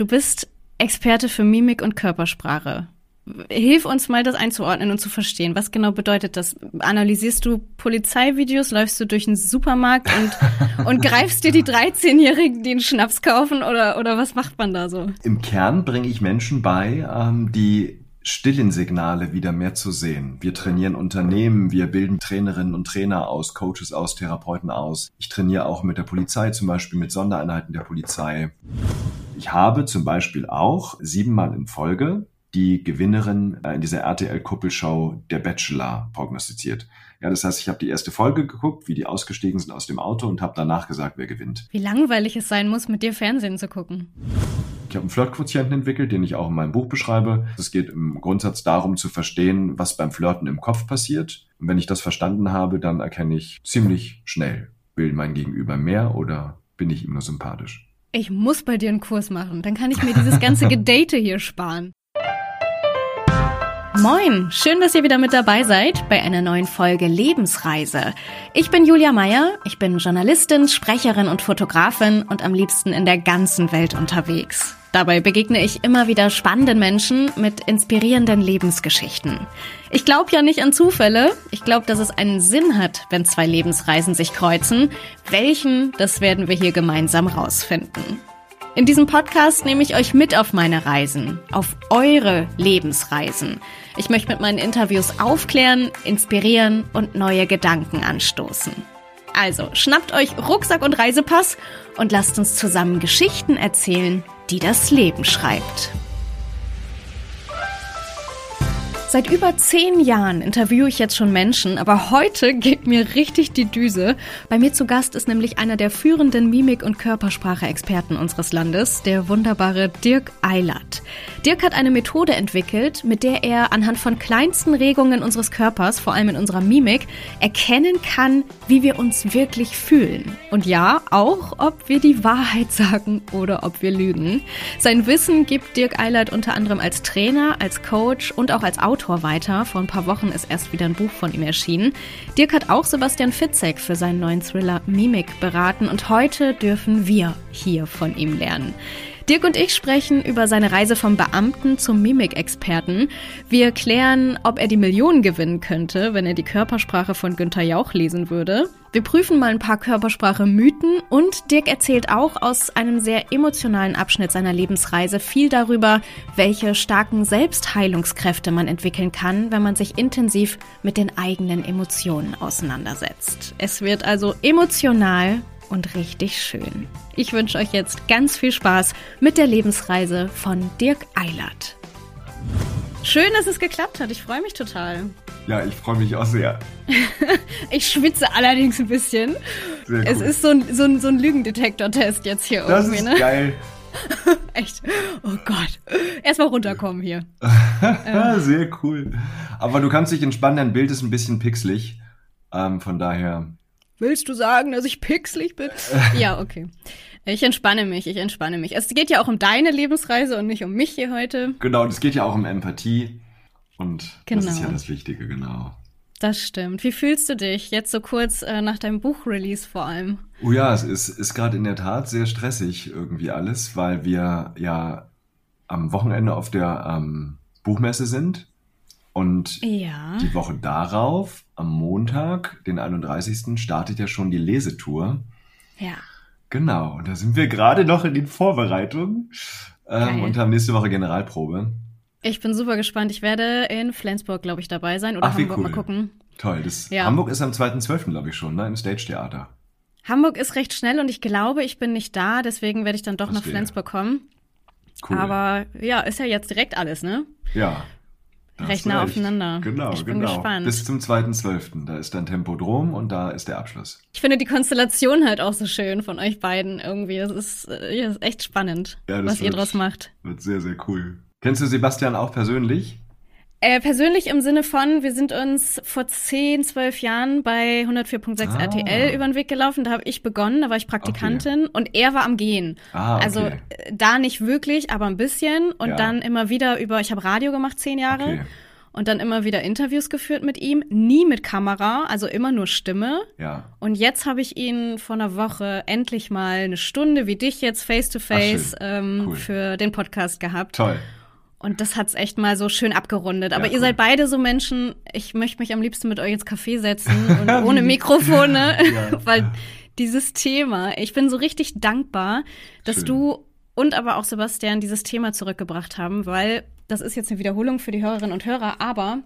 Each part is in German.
Du bist Experte für Mimik und Körpersprache. Hilf uns mal, das einzuordnen und zu verstehen. Was genau bedeutet das? Analysierst du Polizeivideos, läufst du durch einen Supermarkt und, und greifst dir die 13-Jährigen, die einen Schnaps kaufen oder, oder was macht man da so? Im Kern bringe ich Menschen bei, ähm, die stillen Signale wieder mehr zu sehen. Wir trainieren Unternehmen, wir bilden Trainerinnen und Trainer aus, Coaches aus, Therapeuten aus. Ich trainiere auch mit der Polizei, zum Beispiel mit Sondereinheiten der Polizei. Ich habe zum Beispiel auch siebenmal in Folge die Gewinnerin äh, in dieser RTL-Kuppelshow Der Bachelor prognostiziert. Ja, das heißt, ich habe die erste Folge geguckt, wie die ausgestiegen sind aus dem Auto und habe danach gesagt, wer gewinnt. Wie langweilig es sein muss, mit dir Fernsehen zu gucken. Ich habe einen Flirtquotienten entwickelt, den ich auch in meinem Buch beschreibe. Es geht im Grundsatz darum zu verstehen, was beim Flirten im Kopf passiert. Und wenn ich das verstanden habe, dann erkenne ich ziemlich schnell, will mein Gegenüber mehr oder bin ich ihm nur sympathisch. Ich muss bei dir einen Kurs machen, dann kann ich mir dieses ganze Gedate hier sparen. Moin, schön, dass ihr wieder mit dabei seid bei einer neuen Folge Lebensreise. Ich bin Julia Meyer, ich bin Journalistin, Sprecherin und Fotografin und am liebsten in der ganzen Welt unterwegs. Dabei begegne ich immer wieder spannenden Menschen mit inspirierenden Lebensgeschichten. Ich glaube ja nicht an Zufälle. Ich glaube, dass es einen Sinn hat, wenn zwei Lebensreisen sich kreuzen. Welchen, das werden wir hier gemeinsam rausfinden. In diesem Podcast nehme ich euch mit auf meine Reisen, auf eure Lebensreisen. Ich möchte mit meinen Interviews aufklären, inspirieren und neue Gedanken anstoßen. Also schnappt euch Rucksack und Reisepass und lasst uns zusammen Geschichten erzählen, die das Leben schreibt. Seit über zehn Jahren interviewe ich jetzt schon Menschen, aber heute geht mir richtig die Düse. Bei mir zu Gast ist nämlich einer der führenden Mimik- und Körpersprache-Experten unseres Landes, der wunderbare Dirk Eilert. Dirk hat eine Methode entwickelt, mit der er anhand von kleinsten Regungen unseres Körpers, vor allem in unserer Mimik, erkennen kann, wie wir uns wirklich fühlen. Und ja, auch, ob wir die Wahrheit sagen oder ob wir lügen. Sein Wissen gibt Dirk Eilert unter anderem als Trainer, als Coach und auch als Autor Autor weiter. Vor ein paar Wochen ist erst wieder ein Buch von ihm erschienen. Dirk hat auch Sebastian Fitzek für seinen neuen Thriller Mimik beraten und heute dürfen wir hier von ihm lernen. Dirk und ich sprechen über seine Reise vom Beamten zum Mimikexperten. Wir klären, ob er die Millionen gewinnen könnte, wenn er die Körpersprache von Günther Jauch lesen würde. Wir prüfen mal ein paar Körpersprache-Mythen und Dirk erzählt auch aus einem sehr emotionalen Abschnitt seiner Lebensreise viel darüber, welche starken Selbstheilungskräfte man entwickeln kann, wenn man sich intensiv mit den eigenen Emotionen auseinandersetzt. Es wird also emotional und richtig schön. Ich wünsche euch jetzt ganz viel Spaß mit der Lebensreise von Dirk Eilert. Schön, dass es geklappt hat. Ich freue mich total. Ja, ich freue mich auch sehr. ich schwitze allerdings ein bisschen. Sehr es ist so ein, so ein, so ein Lügendetektor-Test jetzt hier das irgendwie, ist ne? Geil. Echt? Oh Gott. Erstmal runterkommen hier. Sehr cool. Aber du kannst dich entspannen, dein Bild ist ein bisschen pixelig. Ähm, von daher Willst du sagen, dass ich pixelig bin? ja, okay. Ich entspanne mich, ich entspanne mich. Es geht ja auch um deine Lebensreise und nicht um mich hier heute. Genau, und es geht ja auch um Empathie. Und genau. das ist ja genau. das Wichtige, genau. Das stimmt. Wie fühlst du dich jetzt so kurz äh, nach deinem Buchrelease vor allem? Oh ja, es ist, ist gerade in der Tat sehr stressig irgendwie alles, weil wir ja am Wochenende auf der ähm, Buchmesse sind und ja. die Woche darauf, am Montag, den 31. startet ja schon die Lesetour. Ja. Genau, und da sind wir gerade noch in den Vorbereitungen ähm, und haben nächste Woche Generalprobe. Ich bin super gespannt. Ich werde in Flensburg, glaube ich, dabei sein oder Ach, Hamburg cool. mal gucken. Toll. Das ja. Hamburg ist am 2.12., glaube ich, schon, ne? Im Stage Theater. Hamburg ist recht schnell und ich glaube, ich bin nicht da, deswegen werde ich dann doch Verstehe. nach Flensburg kommen. Cool. Aber ja, ist ja jetzt direkt alles, ne? Ja. Recht nah aufeinander. Genau, ich bin genau. gespannt. Bis zum 2.12. Da ist dann Tempodrom und da ist der Abschluss. Ich finde die Konstellation halt auch so schön von euch beiden irgendwie. Das ist, äh, das ist echt spannend, ja, was wird, ihr draus macht. Wird sehr, sehr cool. Kennst du Sebastian auch persönlich? Äh, persönlich im Sinne von, wir sind uns vor 10, 12 Jahren bei 104.6 ah. RTL über den Weg gelaufen. Da habe ich begonnen, da war ich Praktikantin okay. und er war am Gehen. Ah, okay. Also äh, da nicht wirklich, aber ein bisschen. Und ja. dann immer wieder über, ich habe Radio gemacht, zehn Jahre. Okay. und dann immer wieder Interviews geführt mit ihm, nie mit Kamera, also immer nur Stimme. Ja. Und jetzt habe ich ihn vor einer Woche endlich mal eine Stunde wie dich jetzt face to face ähm, Cool. für den Podcast gehabt. Toll. Und das hat's echt mal so schön abgerundet. Aber Ja, ihr cool. seid beide so Menschen, ich möchte mich am liebsten mit euch ins Café setzen und ohne Mikrofone, Ja. weil dieses Thema, ich bin so richtig dankbar, dass Schön. du und aber auch Sebastian dieses Thema zurückgebracht haben, weil das ist jetzt eine Wiederholung für die Hörerinnen und Hörer, aber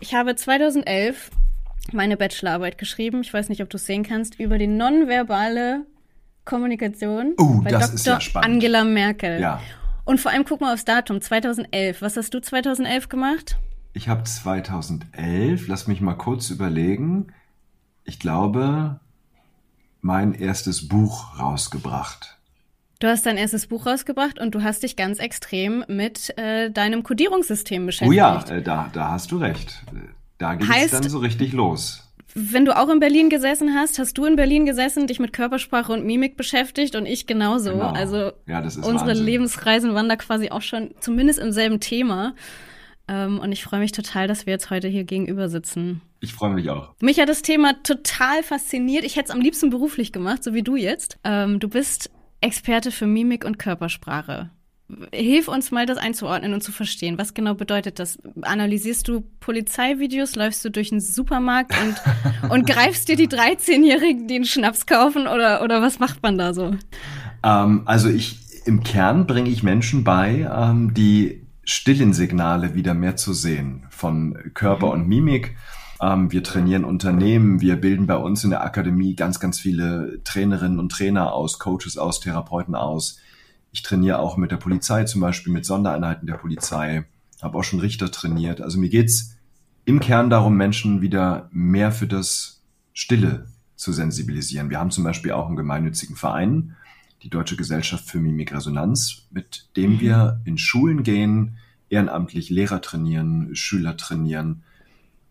ich habe 2011 meine Bachelorarbeit geschrieben, ich weiß nicht, ob du es sehen kannst, über die nonverbale Kommunikation Oh, bei Dr. ja. Angela Merkel. Ja. Und vor allem guck mal aufs Datum, 2011. Was hast du 2011 gemacht? Ich habe 2011, lass mich mal kurz überlegen, ich glaube, mein erstes Buch rausgebracht. Du hast dein erstes Buch rausgebracht und du hast dich ganz extrem mit äh, deinem Kodierungssystem Oh beschäftigt. ja, äh, da, da hast du recht. Äh, Da geht es dann so richtig los. Wenn du auch in Berlin gesessen hast, hast du in Berlin gesessen, dich mit Körpersprache und Mimik beschäftigt und ich genauso. Genau. Also Ja, das ist unsere Wahnsinn. Lebensreisen waren da quasi auch schon zumindest im selben Thema. Ähm, und ich freue mich total, dass wir jetzt heute hier gegenüber sitzen. Ich freue mich auch. Mich hat das Thema total fasziniert. Ich hätte es am liebsten beruflich gemacht, so wie du jetzt. Ähm, du bist Experte für Mimik und Körpersprache. Hilf uns mal, das einzuordnen und zu verstehen. Was genau bedeutet das? Analysierst du Polizeivideos, läufst du durch einen Supermarkt und, und greifst dir die 13-Jährigen, die einen Schnaps kaufen oder, oder was macht man da so? Ähm, also ich, im Kern bringe ich Menschen bei, ähm, die stillen Signale wieder mehr zu sehen von Körper und Mimik. Ähm, wir trainieren Unternehmen, wir bilden bei uns in der Akademie ganz, ganz viele Trainerinnen und Trainer aus, Coaches aus, Therapeuten aus. Ich trainiere auch mit der Polizei, zum Beispiel mit Sondereinheiten der Polizei, habe auch schon Richter trainiert. Also mir geht's im Kern darum, Menschen wieder mehr für das Stille zu sensibilisieren. Wir haben zum Beispiel auch einen gemeinnützigen Verein, die Deutsche Gesellschaft für Mimikresonanz, mit dem wir in Schulen gehen, ehrenamtlich Lehrer trainieren, Schüler trainieren,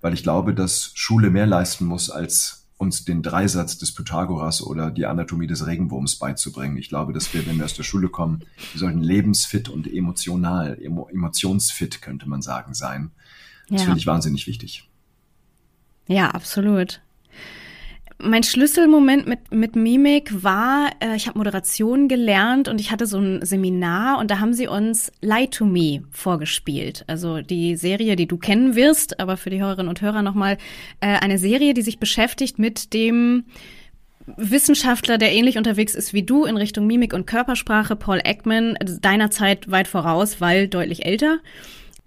weil ich glaube, dass Schule mehr leisten muss, als uns den Dreisatz des Pythagoras oder die Anatomie des Regenwurms beizubringen. Ich glaube, dass wir, wenn wir aus der Schule kommen, wir sollten lebensfit und emotional, emo, emotionsfit, könnte man sagen, sein. Das Ja. finde ich wahnsinnig wichtig. Ja, absolut. Mein Schlüsselmoment mit, mit Mimik war, äh, ich habe Moderation gelernt und ich hatte so ein Seminar und da haben sie uns Lie to Me vorgespielt. Also die Serie, die du kennen wirst, aber für die Hörerinnen und Hörer nochmal äh, eine Serie, die sich beschäftigt mit dem Wissenschaftler, der ähnlich unterwegs ist wie du in Richtung Mimik und Körpersprache, Paul Ekman, deiner Zeit weit voraus, weil deutlich älter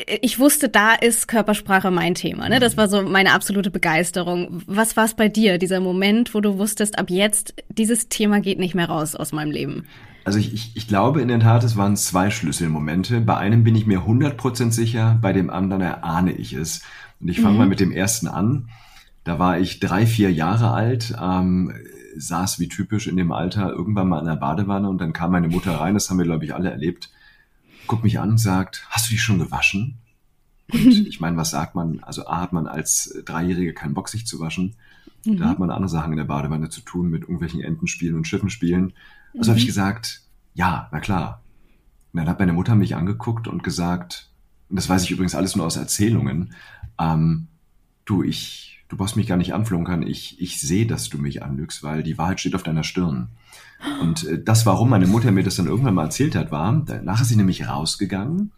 ich wusste, da ist Körpersprache mein Thema. Ne? Das war so meine absolute Begeisterung. Was war es bei dir, dieser Moment, wo du wusstest, ab jetzt, dieses Thema geht nicht mehr raus aus meinem Leben? Also ich, ich, ich glaube in der Tat, es waren zwei Schlüsselmomente. Bei einem bin ich mir 100% sicher, bei dem anderen erahne ich es. Und ich fange mal mit dem ersten an. Da war ich drei, vier Jahre alt, ähm, saß wie typisch in dem Alter irgendwann mal in der Badewanne und dann kam meine Mutter rein, das haben wir, glaube ich, alle erlebt, guckt mich an und sagt, hast du dich schon gewaschen? Und ich meine, was sagt man? Also A hat man als Dreijährige keinen Bock, sich zu waschen. Da hat man andere Sachen in der Badewanne zu tun, mit irgendwelchen Entenspielen und Schiffenspielen. Also habe ich gesagt, ja, na klar. Und dann hat meine Mutter mich angeguckt und gesagt, und das weiß ich übrigens alles nur aus Erzählungen, ähm, du, ich, du brauchst mich gar nicht anflunkern, ich, ich sehe, dass du mich anlügst, weil die Wahrheit steht auf deiner Stirn. Und äh, das, warum meine Mutter mir das dann irgendwann mal erzählt hat, war, danach ist sie nämlich rausgegangen,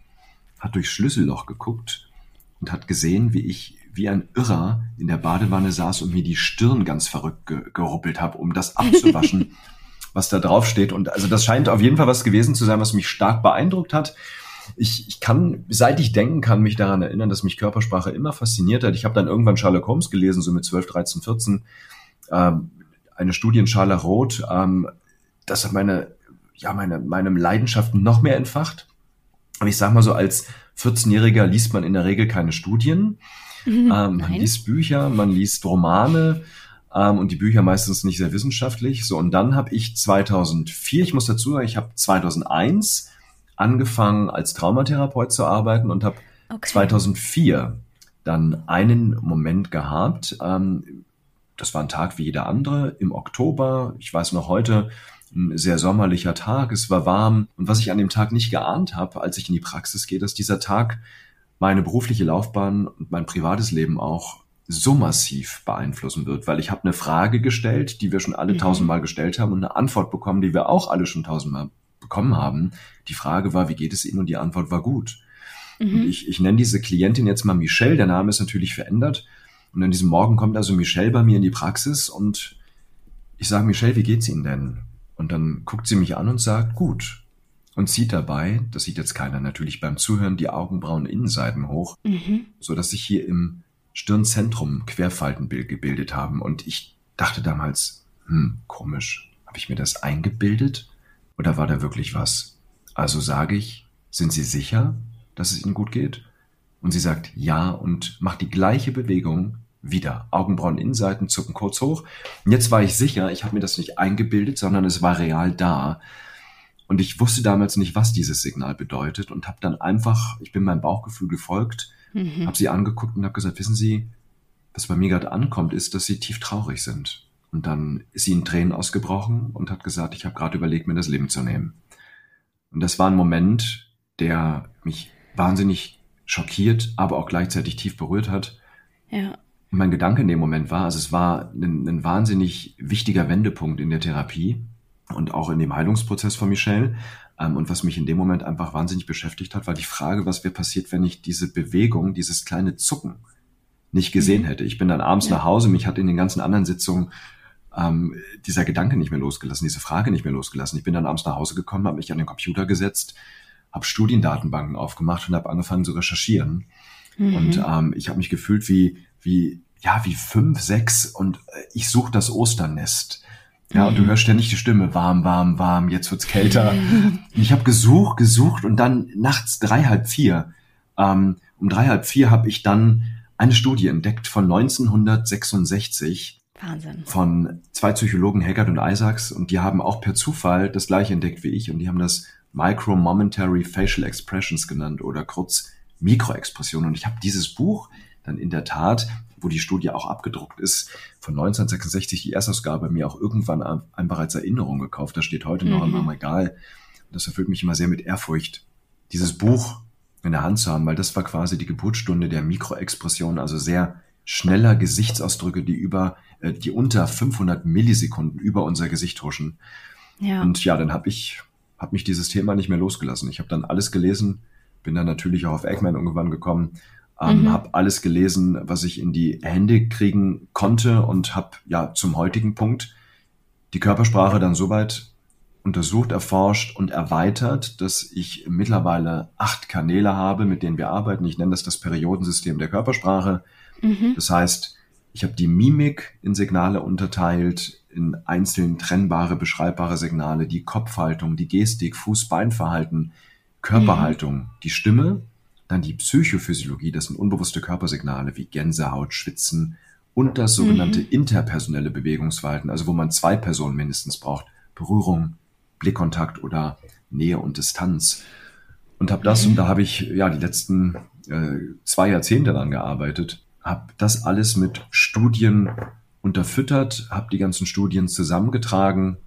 hat durchs Schlüsselloch geguckt und hat gesehen, wie ich wie ein Irrer in der Badewanne saß und mir die Stirn ganz verrückt ge geruppelt habe, um das abzuwaschen, was da drauf steht. Und also das scheint auf jeden Fall was gewesen zu sein, was mich stark beeindruckt hat. Ich, ich kann, seit ich denken kann, mich daran erinnern, dass mich Körpersprache immer fasziniert hat. Ich habe dann irgendwann Sherlock Holmes gelesen, so mit 12, 13, 14. Ähm, eine Studie in Scharlach Roth, ähm, das hat meine, ja, meine, meine Leidenschaften noch mehr entfacht. Aber ich sag mal so, als 14-Jähriger liest man in der Regel keine Studien. Ähm, man Nein. liest Bücher, man liest Romane ähm, und die Bücher meistens nicht sehr wissenschaftlich. So, und dann habe ich 2004, ich muss dazu sagen, ich habe 2001 angefangen als Traumatherapeut zu arbeiten und habe Okay. 2004 dann einen Moment gehabt. Ähm, das war ein Tag wie jeder andere im Oktober. Ich weiß noch heute, ein sehr sommerlicher Tag. Es war warm. Und was ich an dem Tag nicht geahnt habe, als ich in die Praxis gehe, dass dieser Tag meine berufliche Laufbahn und mein privates Leben auch so massiv beeinflussen wird, weil ich habe eine Frage gestellt, die wir schon alle mhm. tausendmal gestellt haben und eine Antwort bekommen, die wir auch alle schon tausendmal bekommen haben. Die Frage war, wie geht es Ihnen? Und die Antwort war gut. Mhm. Und ich, ich nenne diese Klientin jetzt mal Michelle. Der Name ist natürlich verändert. Und an diesem Morgen kommt also Michelle bei mir in die Praxis und ich sage, Michelle, wie geht's Ihnen denn? Und dann guckt sie mich an und sagt, gut. Und zieht dabei, das sieht jetzt keiner natürlich beim Zuhören, die Augenbrauen Innenseiten hoch, mhm. so dass sich hier im Stirnzentrum Querfaltenbild gebildet haben. Und ich dachte damals, hm, komisch, habe ich mir das eingebildet? Oder war da wirklich was? Also sage ich, sind Sie sicher, dass es Ihnen gut geht? Und sie sagt ja und macht die gleiche Bewegung wieder. Augenbrauen Innenseiten zucken kurz hoch. Und jetzt war ich sicher, ich habe mir das nicht eingebildet, sondern es war real da. Und ich wusste damals nicht, was dieses Signal bedeutet und habe dann einfach, ich bin meinem Bauchgefühl gefolgt, mhm. habe sie angeguckt und habe gesagt, wissen Sie, was bei mir gerade ankommt, ist, dass Sie tief traurig sind. Und dann ist sie in Tränen ausgebrochen und hat gesagt, ich habe gerade überlegt, mir das Leben zu nehmen. Und das war ein Moment, der mich wahnsinnig schockiert, aber auch gleichzeitig tief berührt hat. Ja. Und mein Gedanke in dem Moment war, also es war ein, ein wahnsinnig wichtiger Wendepunkt in der Therapie und auch in dem Heilungsprozess von Michelle. Ähm, und was mich in dem Moment einfach wahnsinnig beschäftigt hat, war die Frage, was wäre passiert, wenn ich diese Bewegung, dieses kleine Zucken nicht gesehen mhm. hätte. Ich bin dann abends ja. nach Hause, mich hat in den ganzen anderen Sitzungen ähm, dieser Gedanke nicht mehr losgelassen, diese Frage nicht mehr losgelassen. Ich bin dann abends nach Hause gekommen, habe mich an den Computer gesetzt, habe Studiendatenbanken aufgemacht und habe angefangen zu recherchieren. Mhm. Und ähm, ich habe mich gefühlt wie, wie, ja, wie fünf, sechs und äh, ich suche das Osternest. Ja, und du mhm. hörst ständig die Stimme, warm, warm, warm, jetzt wird's kälter. ich habe gesucht, gesucht und dann nachts drei, halb vier, ähm, um drei, halb vier habe ich dann eine Studie entdeckt von 1966 Wahnsinn. von zwei Psychologen, Haggard und Isaacs, und die haben auch per Zufall das gleiche entdeckt wie ich, und die haben das Micro-Momentary Facial Expressions genannt oder kurz Mikroexpressionen. Und ich habe dieses Buch dann in der Tat, wo die Studie auch abgedruckt ist, von 1966, die Erstausgabe, mir auch irgendwann einfach als Erinnerung gekauft. Das steht heute noch mhm. in meinem Regal. Das erfüllt mich immer sehr mit Ehrfurcht, dieses Buch in der Hand zu haben, weil das war quasi die Geburtsstunde der Mikroexpression, also sehr schneller Gesichtsausdrücke, die über, äh, die unter 500 Millisekunden über unser Gesicht huschen. Ja. Und ja, dann habe ich, habe mich dieses Thema nicht mehr losgelassen. Ich habe dann alles gelesen, bin dann natürlich auch auf Eggman irgendwann gekommen, ähm, mhm. habe alles gelesen, was ich in die Hände kriegen konnte und habe ja zum heutigen Punkt die Körpersprache dann soweit untersucht, erforscht und erweitert, dass ich mittlerweile acht Kanäle habe, mit denen wir arbeiten. Ich nenne das das Periodensystem der Körpersprache. Mhm. Das heißt, ich habe die Mimik in Signale unterteilt, in einzeln trennbare, beschreibbare Signale, die Kopfhaltung, die Gestik, Fuß-Bein-Verhalten, Körperhaltung, mhm. die Stimme, dann die Psychophysiologie, das sind unbewusste Körpersignale wie Gänsehaut, Schwitzen und das sogenannte mhm. interpersonelle Bewegungsverhalten, also wo man zwei Personen mindestens braucht, Berührung, Blickkontakt oder Nähe und Distanz. Und habe das, mhm. und da habe ich ja die letzten äh, zwei Jahrzehnte daran gearbeitet, habe das alles mit Studien unterfüttert, habe die ganzen Studien zusammengetragen.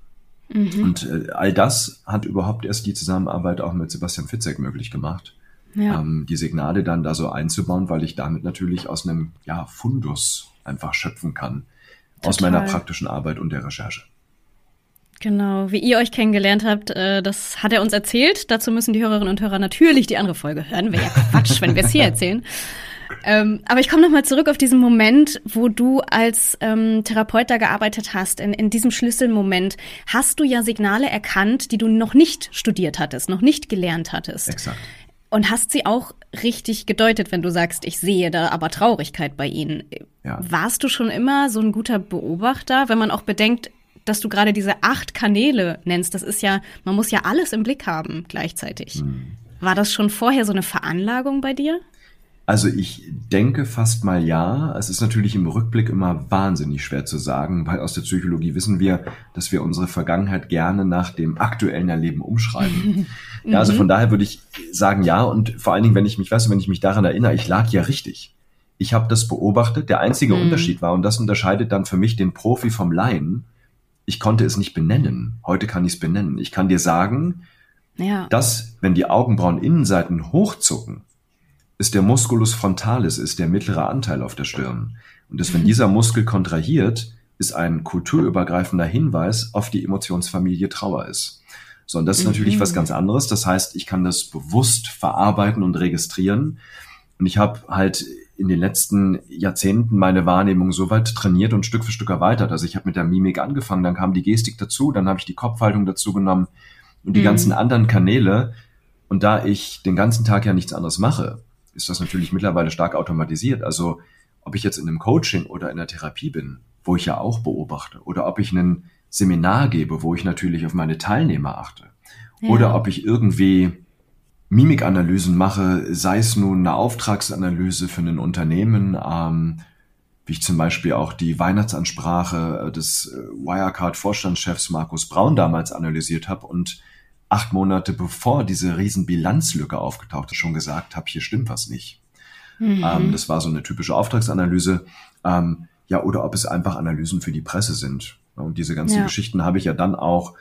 Mhm. Und äh, all das hat überhaupt erst die Zusammenarbeit auch mit Sebastian Fitzek möglich gemacht. Ja. Ähm, die Signale dann da so einzubauen, weil ich damit natürlich aus einem ja, Fundus einfach schöpfen kann. Total. Aus meiner praktischen Arbeit und der Recherche. Genau, wie ihr euch kennengelernt habt, äh, das hat er uns erzählt. Dazu müssen die Hörerinnen und Hörer natürlich die andere Folge hören. Wäre ja Quatsch, wenn wir es hier erzählen. Ähm, aber ich komme nochmal zurück auf diesen Moment, wo du als ähm, Therapeut da gearbeitet hast. In, in diesem Schlüsselmoment hast du ja Signale erkannt, die du noch nicht studiert hattest, noch nicht gelernt hattest. Exakt. Und hast sie auch richtig gedeutet, wenn du sagst, ich sehe da aber Traurigkeit bei ihnen. Ja. Warst du schon immer so ein guter Beobachter, wenn man auch bedenkt, dass du gerade diese acht Kanäle nennst? Das ist ja, man muss ja alles im Blick haben gleichzeitig. Hm. War das schon vorher so eine Veranlagung bei dir? Also ich denke fast mal ja. Es ist natürlich im Rückblick immer wahnsinnig schwer zu sagen, weil aus der Psychologie wissen wir, dass wir unsere Vergangenheit gerne nach dem aktuellen Erleben umschreiben. ja, also von daher würde ich sagen ja. Und vor allen Dingen, wenn ich mich, weiß, wenn ich mich daran erinnere, ich lag ja richtig. Ich habe das beobachtet. Der einzige mhm. Unterschied war, und das unterscheidet dann für mich den Profi vom Laien, ich konnte es nicht benennen. Heute kann ich es benennen. Ich kann dir sagen, ja. dass, wenn die Augenbrauen Innenseiten hochzucken, ist der Musculus frontalis, ist der mittlere Anteil auf der Stirn. Und dass, wenn dieser Muskel kontrahiert, ist ein kulturübergreifender Hinweis auf die Emotionsfamilie Trauer ist. So, und das ist mhm. natürlich was ganz anderes. Das heißt, ich kann das bewusst verarbeiten und registrieren. Und ich habe halt in den letzten Jahrzehnten meine Wahrnehmung so weit trainiert und Stück für Stück erweitert. Also ich habe mit der Mimik angefangen, dann kam die Gestik dazu, dann habe ich die Kopfhaltung dazu genommen und die mhm. ganzen anderen Kanäle. Und da ich den ganzen Tag ja nichts anderes mache, ist das natürlich mittlerweile stark automatisiert. Also ob ich jetzt in einem Coaching oder in der Therapie bin, wo ich ja auch beobachte, oder ob ich ein Seminar gebe, wo ich natürlich auf meine Teilnehmer achte, ja. oder ob ich irgendwie Mimikanalysen mache, sei es nun eine Auftragsanalyse für ein Unternehmen, ähm, wie ich zum Beispiel auch die Weihnachtsansprache des Wirecard-Vorstandschefs Markus Braun damals analysiert habe und acht Monate bevor diese riesen Bilanzlücke aufgetaucht ist, schon gesagt habe, hier stimmt was nicht. Mhm. Ähm, das war so eine typische Auftragsanalyse. Ähm, ja, oder ob es einfach Analysen für die Presse sind. Und diese ganzen ja. Geschichten habe ich ja dann auch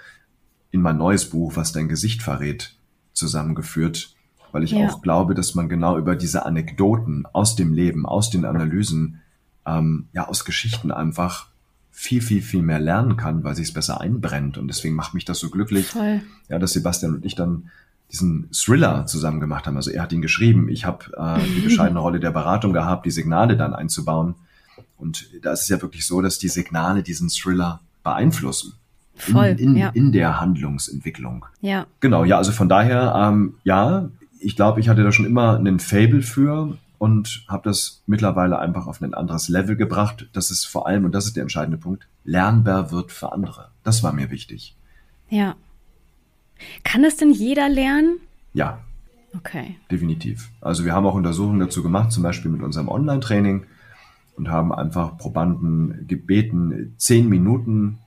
in mein neues Buch, was dein Gesicht verrät, zusammengeführt, weil ich ja. auch glaube, dass man genau über diese Anekdoten aus dem Leben, aus den Analysen, ähm, ja, aus Geschichten einfach viel, viel, viel mehr lernen kann, weil sich es besser einbrennt. Und deswegen macht mich das so glücklich, Voll. ja, dass Sebastian und ich dann diesen Thriller zusammen gemacht haben. Also er hat ihn geschrieben, ich habe äh, die bescheidene Rolle der Beratung gehabt, die Signale dann einzubauen. Und da ist es ja wirklich so, dass die Signale diesen Thriller beeinflussen. Voll, in, in, ja. in der Handlungsentwicklung. Ja. Genau, ja, also von daher, ähm, ja, ich glaube, ich hatte da schon immer einen Fable für und habe das mittlerweile einfach auf ein anderes Level gebracht. Das ist vor allem, und das ist der entscheidende Punkt, lernbar wird für andere. Das war mir wichtig. Ja. Kann das denn jeder lernen? Ja. Okay. Definitiv. Also wir haben auch Untersuchungen dazu gemacht, zum Beispiel mit unserem Online-Training und haben einfach Probanden gebeten, zehn Minuten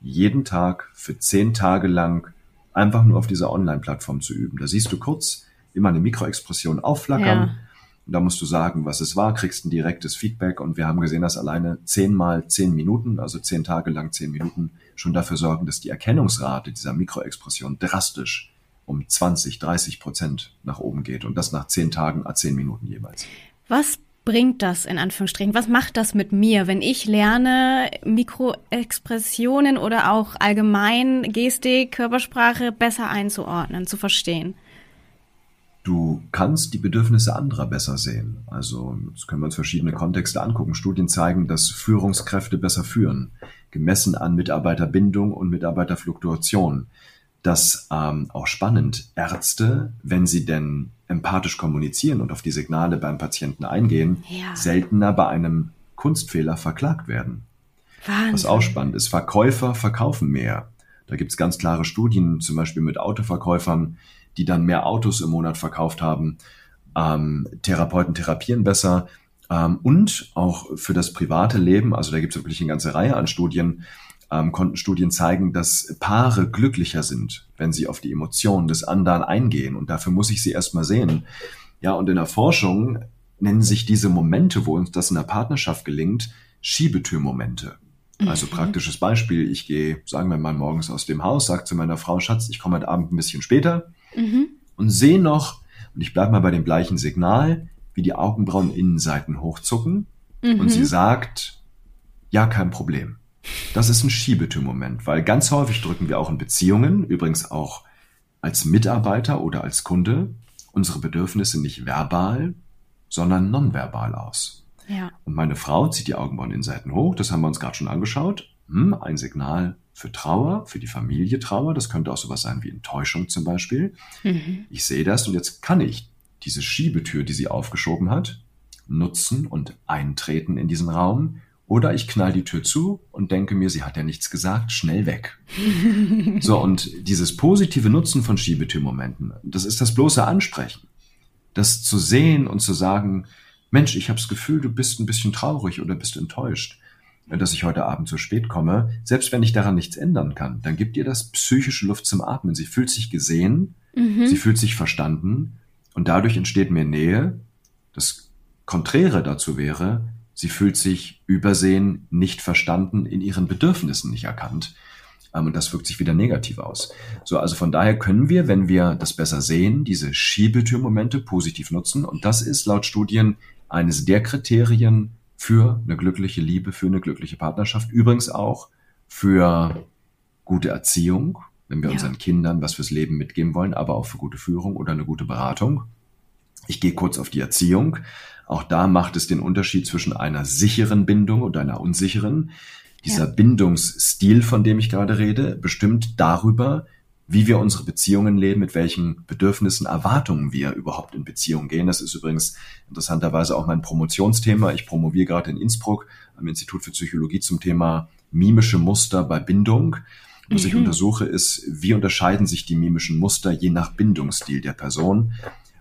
jeden Tag für zehn Tage lang einfach nur auf dieser Online-Plattform zu üben. Da siehst du kurz immer eine Mikroexpression aufflackern. Ja. Und da musst du sagen, was es war, kriegst ein direktes Feedback. Und wir haben gesehen, dass alleine zehnmal zehn Minuten, also zehn Tage lang zehn Minuten, schon dafür sorgen, dass die Erkennungsrate dieser Mikroexpression drastisch um 20, 30 Prozent nach oben geht. Und das nach zehn Tagen a zehn Minuten jeweils. Was bringt das in Anführungsstrichen? Was macht das mit mir, wenn ich lerne, Mikroexpressionen oder auch allgemein Gestik, Körpersprache besser einzuordnen, zu verstehen? Du kannst die Bedürfnisse anderer besser sehen. Also, das können wir uns verschiedene Kontexte angucken. Studien zeigen, dass Führungskräfte besser führen, gemessen an Mitarbeiterbindung und Mitarbeiterfluktuation. Das ähm, auch spannend. Ärzte, wenn sie denn empathisch kommunizieren und auf die Signale beim Patienten eingehen, ja. seltener bei einem Kunstfehler verklagt werden. Wahnsinn. Was auch spannend ist, Verkäufer verkaufen mehr. Da gibt's ganz klare Studien, zum Beispiel mit Autoverkäufern, die dann mehr Autos im Monat verkauft haben. Ähm, Therapeuten therapieren besser. Ähm, und auch für das private Leben, also da gibt's wirklich eine ganze Reihe an Studien, ähm, konnten Studien zeigen, dass Paare glücklicher sind, wenn sie auf die Emotionen des anderen eingehen. Und dafür muss ich sie erstmal sehen. Ja, und in der Forschung nennen sich diese Momente, wo uns das in der Partnerschaft gelingt, Schiebetürmomente. Also mhm. praktisches Beispiel, ich gehe, sagen wir mal, morgens aus dem Haus, sage zu meiner Frau, Schatz, ich komme heute Abend ein bisschen später mhm. und sehe noch, und ich bleibe mal bei dem gleichen Signal, wie die Augenbrauen Innenseiten hochzucken mhm. und sie sagt, ja, kein Problem. Das ist ein Schiebetürmoment, weil ganz häufig drücken wir auch in Beziehungen, übrigens auch als Mitarbeiter oder als Kunde, unsere Bedürfnisse nicht verbal, sondern nonverbal aus. Ja. Und meine Frau zieht die Augenbrauen in Seiten hoch, das haben wir uns gerade schon angeschaut. Hm, ein Signal für Trauer, für die Familie Trauer, das könnte auch sowas sein wie Enttäuschung zum Beispiel. Mhm. Ich sehe das und jetzt kann ich diese Schiebetür, die sie aufgeschoben hat, nutzen und eintreten in diesen Raum oder ich knall die Tür zu und denke mir, sie hat ja nichts gesagt, schnell weg. so, und dieses positive Nutzen von Schiebetürmomenten, das ist das bloße Ansprechen. Das zu sehen und zu sagen, Mensch, ich habe das Gefühl, du bist ein bisschen traurig oder bist enttäuscht, dass ich heute Abend zu spät komme. Selbst wenn ich daran nichts ändern kann, dann gibt ihr das psychische Luft zum Atmen. Sie fühlt sich gesehen, mhm. sie fühlt sich verstanden und dadurch entsteht mehr Nähe. Das Konträre dazu wäre, Sie fühlt sich übersehen, nicht verstanden, in ihren Bedürfnissen nicht erkannt. Ähm, und das wirkt sich wieder negativ aus. So, also von daher können wir, wenn wir das besser sehen, diese Schiebetürmomente positiv nutzen. Und das ist laut Studien eines der Kriterien für eine glückliche Liebe, für eine glückliche Partnerschaft. Übrigens auch für gute Erziehung, wenn wir ja. unseren Kindern was fürs Leben mitgeben wollen, aber auch für gute Führung oder eine gute Beratung. Ich gehe kurz auf die Erziehung. Auch da macht es den Unterschied zwischen einer sicheren Bindung und einer unsicheren. Dieser ja. Bindungsstil, von dem ich gerade rede, bestimmt darüber, wie wir unsere Beziehungen leben, mit welchen Bedürfnissen, Erwartungen wir überhaupt in Beziehungen gehen. Das ist übrigens interessanterweise auch mein Promotionsthema. Ich promoviere gerade in Innsbruck am Institut für Psychologie zum Thema mimische Muster bei Bindung. Was mhm. ich untersuche, ist, wie unterscheiden sich die mimischen Muster je nach Bindungsstil der Person.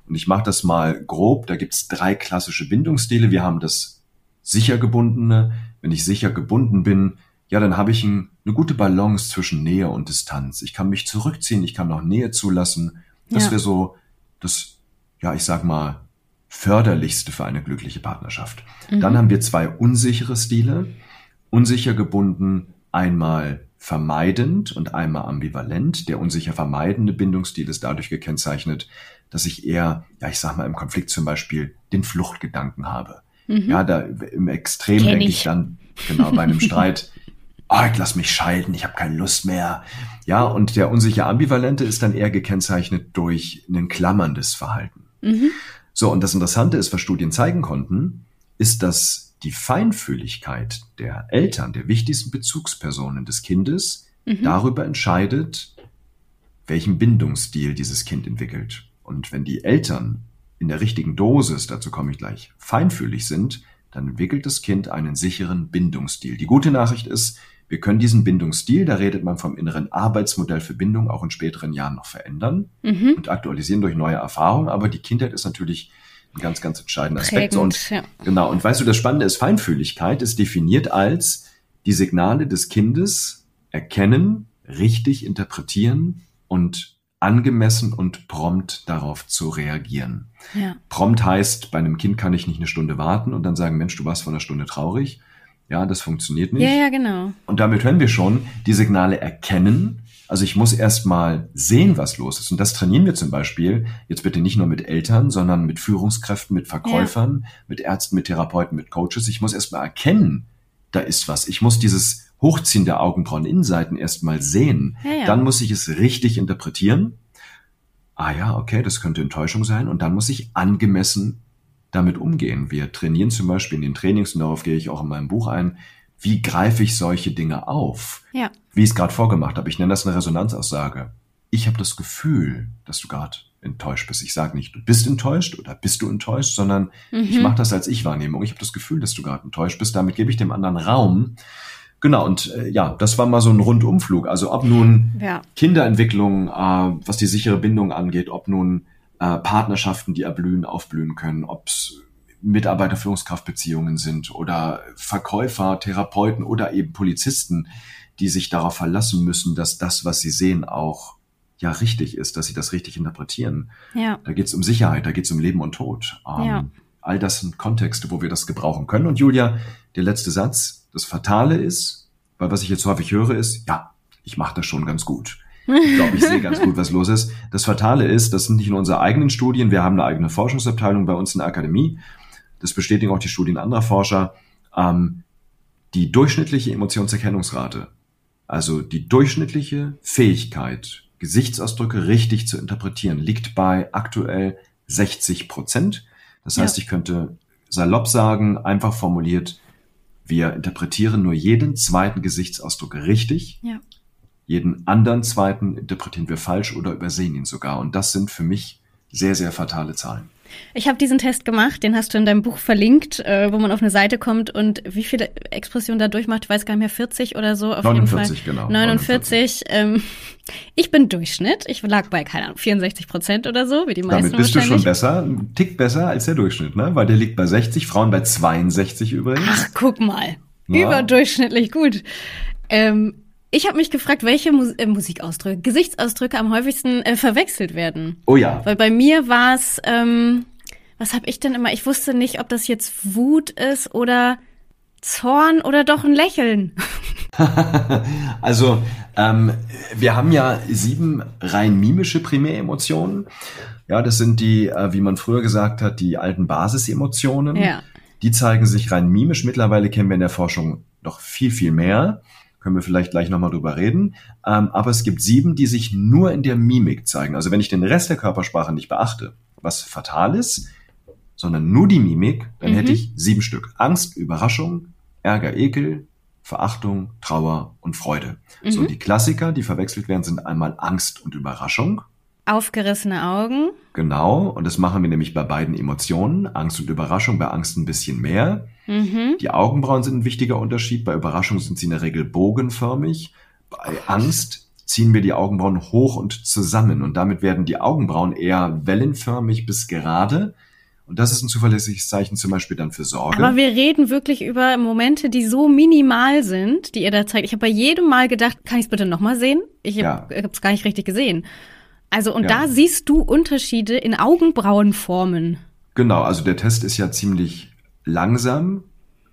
Und ich mache das mal grob. Da gibt's drei klassische Bindungsstile. Wir haben das sicher gebundene. Wenn ich sicher gebunden bin, ja, dann habe ich ein, eine gute Balance zwischen Nähe und Distanz. Ich kann mich zurückziehen, ich kann noch Nähe zulassen. Das ja. wäre so das, ja, ich sag mal, förderlichste für eine glückliche Partnerschaft. Mhm. Dann haben wir zwei unsichere Stile. Unsicher gebunden, einmal vermeidend und einmal ambivalent. Der unsicher vermeidende Bindungsstil ist dadurch gekennzeichnet, dass ich eher, ja, ich sag mal, im Konflikt zum Beispiel den Fluchtgedanken habe. Mhm. Ja, da im Extrem denke ich. ich dann, genau, bei einem Streit, oh, ich lass mich scheiden, ich habe keine Lust mehr. Ja, und der unsicher ambivalente ist dann eher gekennzeichnet durch ein klammerndes Verhalten. Mhm. So, und das Interessante ist, was Studien zeigen konnten, ist, dass die Feinfühligkeit der Eltern, der wichtigsten Bezugspersonen des Kindes, mhm. darüber entscheidet, welchen Bindungsstil dieses Kind entwickelt. Und wenn die Eltern in der richtigen Dosis, dazu komme ich gleich, feinfühlig sind, dann entwickelt das Kind einen sicheren Bindungsstil. Die gute Nachricht ist, wir können diesen Bindungsstil, da redet man vom inneren Arbeitsmodell für Bindung, auch in späteren Jahren noch verändern mhm. und aktualisieren durch neue Erfahrungen. Aber die Kindheit ist natürlich ein ganz, ganz entscheidender Aspekt. Prägend, und, ja. Genau. Und weißt du, das Spannende ist, Feinfühligkeit ist definiert als die Signale des Kindes erkennen, richtig interpretieren und angemessen und prompt darauf zu reagieren. Ja. Prompt heißt, bei einem Kind kann ich nicht eine Stunde warten und dann sagen, Mensch, du warst vor einer Stunde traurig. Ja, das funktioniert nicht. Ja, ja, genau. Und damit können wir schon die Signale erkennen. Also ich muss erst mal sehen, was los ist. Und das trainieren wir zum Beispiel jetzt bitte nicht nur mit Eltern, sondern mit Führungskräften, mit Verkäufern, ja. mit Ärzten, mit Therapeuten, mit Coaches. Ich muss erst mal erkennen, da ist was. Ich muss dieses Hochziehen der Augenbrauen Innenseiten erstmal sehen. Ja, ja. Dann muss ich es richtig interpretieren. Ah ja, okay, das könnte Enttäuschung sein. Und dann muss ich angemessen damit umgehen. Wir trainieren zum Beispiel in den Trainings, und darauf gehe ich auch in meinem Buch ein, wie greife ich solche Dinge auf? Ja. Wie ich es gerade vorgemacht habe. Ich nenne das eine Resonanzaussage. Ich habe das Gefühl, dass du gerade enttäuscht bist. Ich sage nicht, du bist enttäuscht oder bist du enttäuscht, sondern mhm. ich mache das als Ich-Wahrnehmung. Ich habe das Gefühl, dass du gerade enttäuscht bist. Damit gebe ich dem anderen Raum, Genau, und äh, ja, das war mal so ein Rundumflug. Also ob nun ja. Kinderentwicklung, äh, was die sichere Bindung angeht, ob nun äh, Partnerschaften, die erblühen, aufblühen können, ob es Mitarbeiter-Führungskraftbeziehungen sind oder Verkäufer, Therapeuten oder eben Polizisten, die sich darauf verlassen müssen, dass das, was sie sehen, auch ja richtig ist, dass sie das richtig interpretieren. Ja. Da geht es um Sicherheit, da geht es um Leben und Tod. Ähm, ja. All das sind Kontexte, wo wir das gebrauchen können. Und Julia, der letzte Satz, das Fatale ist, weil was ich jetzt häufig höre, ist, ja, ich mache das schon ganz gut. Ich glaube, ich sehe ganz gut, was los ist. Das Fatale ist, das sind nicht nur unsere eigenen Studien, wir haben eine eigene Forschungsabteilung bei uns in der Akademie. Das bestätigen auch die Studien anderer Forscher. Ähm, die durchschnittliche Emotionserkennungsrate, also die durchschnittliche Fähigkeit, Gesichtsausdrücke richtig zu interpretieren, liegt bei aktuell 60 Prozent. Das heißt, ja. ich könnte salopp sagen, einfach formuliert, wir interpretieren nur jeden zweiten Gesichtsausdruck richtig. Ja. Jeden anderen zweiten interpretieren wir falsch oder übersehen ihn sogar. Und das sind für mich sehr, sehr fatale Zahlen. Ich habe diesen Test gemacht, den hast du in deinem Buch verlinkt, äh, wo man auf eine Seite kommt und wie viele Expressionen da durchmacht, ich weiß gar nicht mehr, 40 oder so auf 49, jeden Fall. genau. 49. 49. Ähm, ich bin Durchschnitt. Ich lag bei, keine Ahnung, 64 Prozent oder so, wie die meisten Damit bist du schon besser, ein Tick besser als der Durchschnitt, ne? Weil der liegt bei 60, Frauen bei 62 übrigens. Ach, guck mal. Ja. Überdurchschnittlich gut. Ähm, ich habe mich gefragt, welche Mus äh, Musikausdrücke, Gesichtsausdrücke am häufigsten äh, verwechselt werden. Oh ja. Weil bei mir war es, ähm, was habe ich denn immer? Ich wusste nicht, ob das jetzt Wut ist oder Zorn oder doch ein Lächeln. also ähm, wir haben ja sieben rein mimische Primäremotionen. Ja, das sind die, äh, wie man früher gesagt hat, die alten Basisemotionen. Ja. Die zeigen sich rein mimisch. Mittlerweile kennen wir in der Forschung noch viel, viel mehr. Können wir vielleicht gleich nochmal drüber reden. Ähm, aber es gibt sieben, die sich nur in der Mimik zeigen. Also wenn ich den Rest der Körpersprache nicht beachte, was fatal ist, sondern nur die Mimik, dann mhm. hätte ich sieben Stück. Angst, Überraschung, Ärger, Ekel, Verachtung, Trauer und Freude. Mhm. So, die Klassiker, die verwechselt werden, sind einmal Angst und Überraschung. Aufgerissene Augen. Genau, und das machen wir nämlich bei beiden Emotionen, Angst und Überraschung, bei Angst ein bisschen mehr. Mhm. Die Augenbrauen sind ein wichtiger Unterschied, bei Überraschung sind sie in der Regel bogenförmig. Bei Angst ziehen wir die Augenbrauen hoch und zusammen und damit werden die Augenbrauen eher wellenförmig bis gerade. Und das ist ein zuverlässiges Zeichen zum Beispiel dann für Sorge. Aber wir reden wirklich über Momente, die so minimal sind, die ihr da zeigt. Ich habe bei jedem Mal gedacht, kann ich es bitte nochmal sehen? Ich habe es gar nicht richtig gesehen. Also und ja. da siehst du Unterschiede in Augenbrauenformen. Genau, also der Test ist ja ziemlich langsam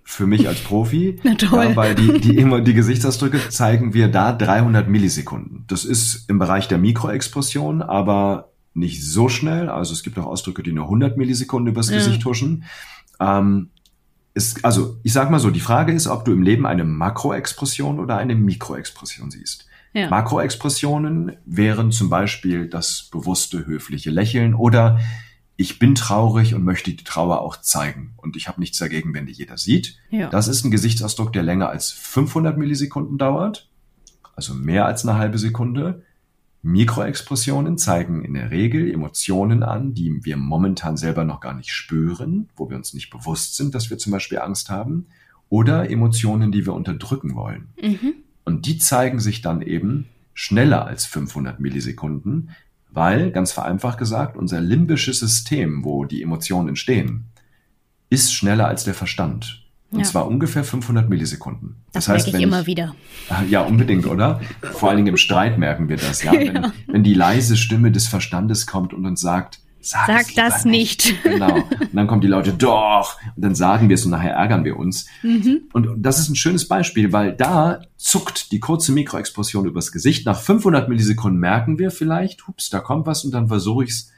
für mich als Profi, Na toll. Ja, weil die, die, immer die Gesichtsausdrücke zeigen wir da 300 Millisekunden. Das ist im Bereich der Mikroexpression, aber nicht so schnell. Also es gibt auch Ausdrücke, die nur 100 Millisekunden übers ja. Gesicht huschen. Ähm, ist, also ich sag mal so, die Frage ist, ob du im Leben eine Makroexpression oder eine Mikroexpression siehst. Ja. Makroexpressionen wären zum Beispiel das bewusste, höfliche Lächeln oder ich bin traurig und möchte die Trauer auch zeigen. Und ich habe nichts dagegen, wenn die jeder sieht. Ja. Das ist ein Gesichtsausdruck, der länger als 500 Millisekunden dauert, also mehr als eine halbe Sekunde. Mikroexpressionen zeigen in der Regel Emotionen an, die wir momentan selber noch gar nicht spüren, wo wir uns nicht bewusst sind, dass wir zum Beispiel Angst haben, oder Emotionen, die wir unterdrücken wollen. Mhm. Und die zeigen sich dann eben schneller als 500 Millisekunden, weil, ganz vereinfacht gesagt, unser limbisches System, wo die Emotionen entstehen, ist schneller als der Verstand. Und ja. zwar ungefähr 500 Millisekunden. Das, das heißt, merke ich immer ich, wieder. Ja, unbedingt, oder? Vor allen Dingen im Streit merken wir das, ja. Wenn, ja. wenn die leise Stimme des Verstandes kommt und uns sagt, Sag, Sag das nicht. nicht. Genau. Und dann kommen die Leute, doch. Und dann sagen wir es und nachher ärgern wir uns. Mhm. Und das ist ein schönes Beispiel, weil da zuckt die kurze Mikroexplosion übers Gesicht. Nach 500 Millisekunden merken wir vielleicht, hups, da kommt was und dann versuche ich es